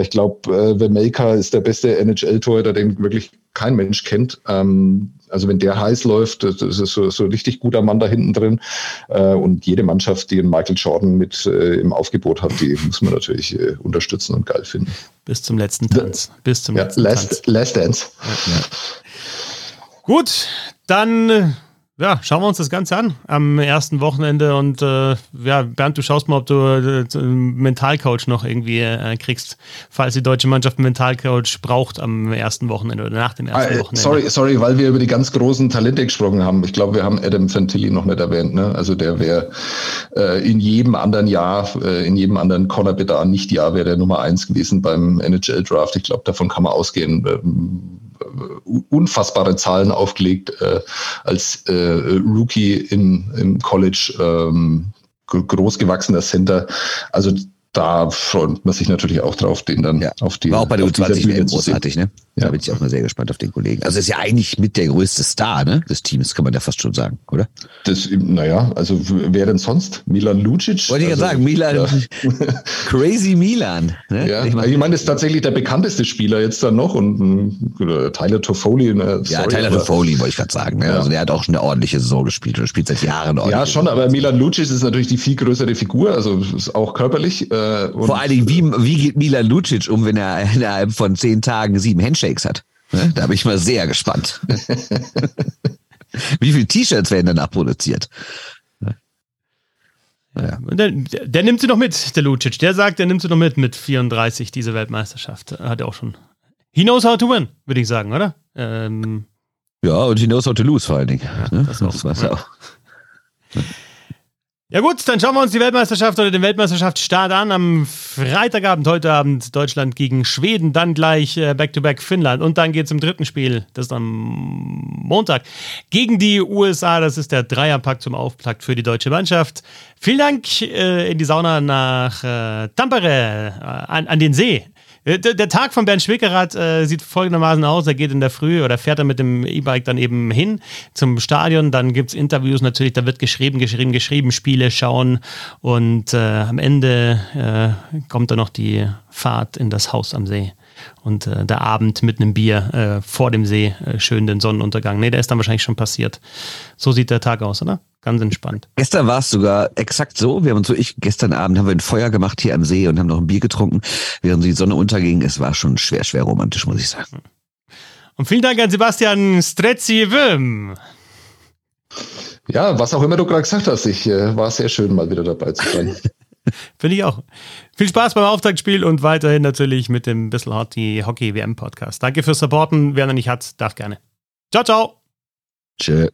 Ich glaube, äh, Vemelka ist der beste NHL-Torhüter, den wirklich kein Mensch kennt. Ähm, also wenn der heiß läuft, das ist so, so richtig guter Mann da hinten drin. Äh, und jede Mannschaft, die einen Michael Jordan mit äh, im Aufgebot hat, die muss man natürlich äh, unterstützen und geil finden. Bis zum letzten Tanz. Bis zum ja, letzten last, Tanz. Last Dance. Ja. Gut, dann ja, schauen wir uns das Ganze an am ersten Wochenende und äh, ja, Bernd, du schaust mal, ob du äh, einen Mentalcoach noch irgendwie äh, kriegst, falls die deutsche Mannschaft einen Mentalcoach braucht am ersten Wochenende oder nach dem ersten ah, Wochenende. Sorry, sorry, weil wir über die ganz großen Talente gesprochen haben. Ich glaube, wir haben Adam Fantilli noch nicht erwähnt. Ne? Also der wäre äh, in jedem anderen Jahr, äh, in jedem anderen Conor Bedard nicht Jahr wäre der Nummer eins gewesen beim NHL Draft. Ich glaube, davon kann man ausgehen. Ähm, unfassbare Zahlen aufgelegt äh, als äh, Rookie im, im College, ähm, großgewachsener Center. Also da freut man sich natürlich auch drauf, den dann ja. auf die. War auch bei der U20 großartig, ne? Ja. Da bin ich auch mal sehr gespannt auf den Kollegen. Also ist ja eigentlich mit der größte Star, ne? Des Teams, kann man ja fast schon sagen, oder? Das, naja, also wer denn sonst? Milan Lucic? Wollte ich also, ja sagen, Milan, ja. (laughs) Crazy Milan. Ne? Ja, ich meine, ich mein, das ist tatsächlich der bekannteste Spieler jetzt dann noch und äh, Tyler Toffoli. Ne? Sorry, ja, Tyler Toffoli wollte ich gerade sagen. Ne? Ja. Also der hat auch schon eine ordentliche Saison gespielt und spielt seit Jahren ordentlich. Ja, schon, aber Milan Lucic ist natürlich die viel größere Figur, also ist auch körperlich. Äh, Vor allen Dingen, wie, wie geht Milan Lucic um, wenn er innerhalb von zehn Tagen sieben Handshakes hat? Ne? Da bin ich mal sehr gespannt. (laughs) Wie viele T-Shirts werden danach produziert? Ja. Der, der, nimmt sie noch mit, der Lucic. Der sagt, der nimmt sie noch mit mit 34, diese Weltmeisterschaft. Hat er auch schon. He knows how to win, würde ich sagen, oder? Ähm, ja, und he knows how to lose vor allen Dingen. Ja, ne? Das, das weiß er auch. Ja gut, dann schauen wir uns die Weltmeisterschaft oder den Weltmeisterschaftsstart an. Am Freitagabend, heute Abend Deutschland gegen Schweden, dann gleich äh, Back-to-Back -back Finnland und dann geht es im dritten Spiel, das ist am Montag, gegen die USA. Das ist der Dreierpack zum Auftakt für die deutsche Mannschaft. Vielen Dank äh, in die Sauna nach äh, Tampere, äh, an, an den See Der, der Tag von Bernd Schwickerath äh, sieht folgendermaßen aus. Er geht in der Früh oder fährt er mit dem E-Bike dann eben hin zum Stadion. Dann gibt es Interviews natürlich, da wird geschrieben, geschrieben, geschrieben, Spiele schauen. Und äh, am Ende äh, kommt dann noch die Fahrt in das Haus am See. Und äh, der Abend mit einem Bier äh, vor dem See, äh, schön den Sonnenuntergang. Nee, der ist dann wahrscheinlich schon passiert. So sieht der Tag aus, oder? Ganz entspannt. Gestern war es sogar exakt so. Wir haben uns so, ich, gestern Abend haben wir ein Feuer gemacht hier am See und haben noch ein Bier getrunken, während die Sonne unterging. Es war schon schwer, schwer romantisch, muss ich sagen. Und vielen Dank an Sebastian Strezzi-Wim. Ja, was auch immer du gerade gesagt hast, ich äh, war sehr schön, mal wieder dabei zu sein. (laughs) Finde ich auch. Viel Spaß beim Auftaktspiel und weiterhin natürlich mit dem Bissl Hockey Hockey WM Podcast. Danke fürs Supporten. Wer noch nicht hat, darf gerne. Ciao, ciao. Tschö.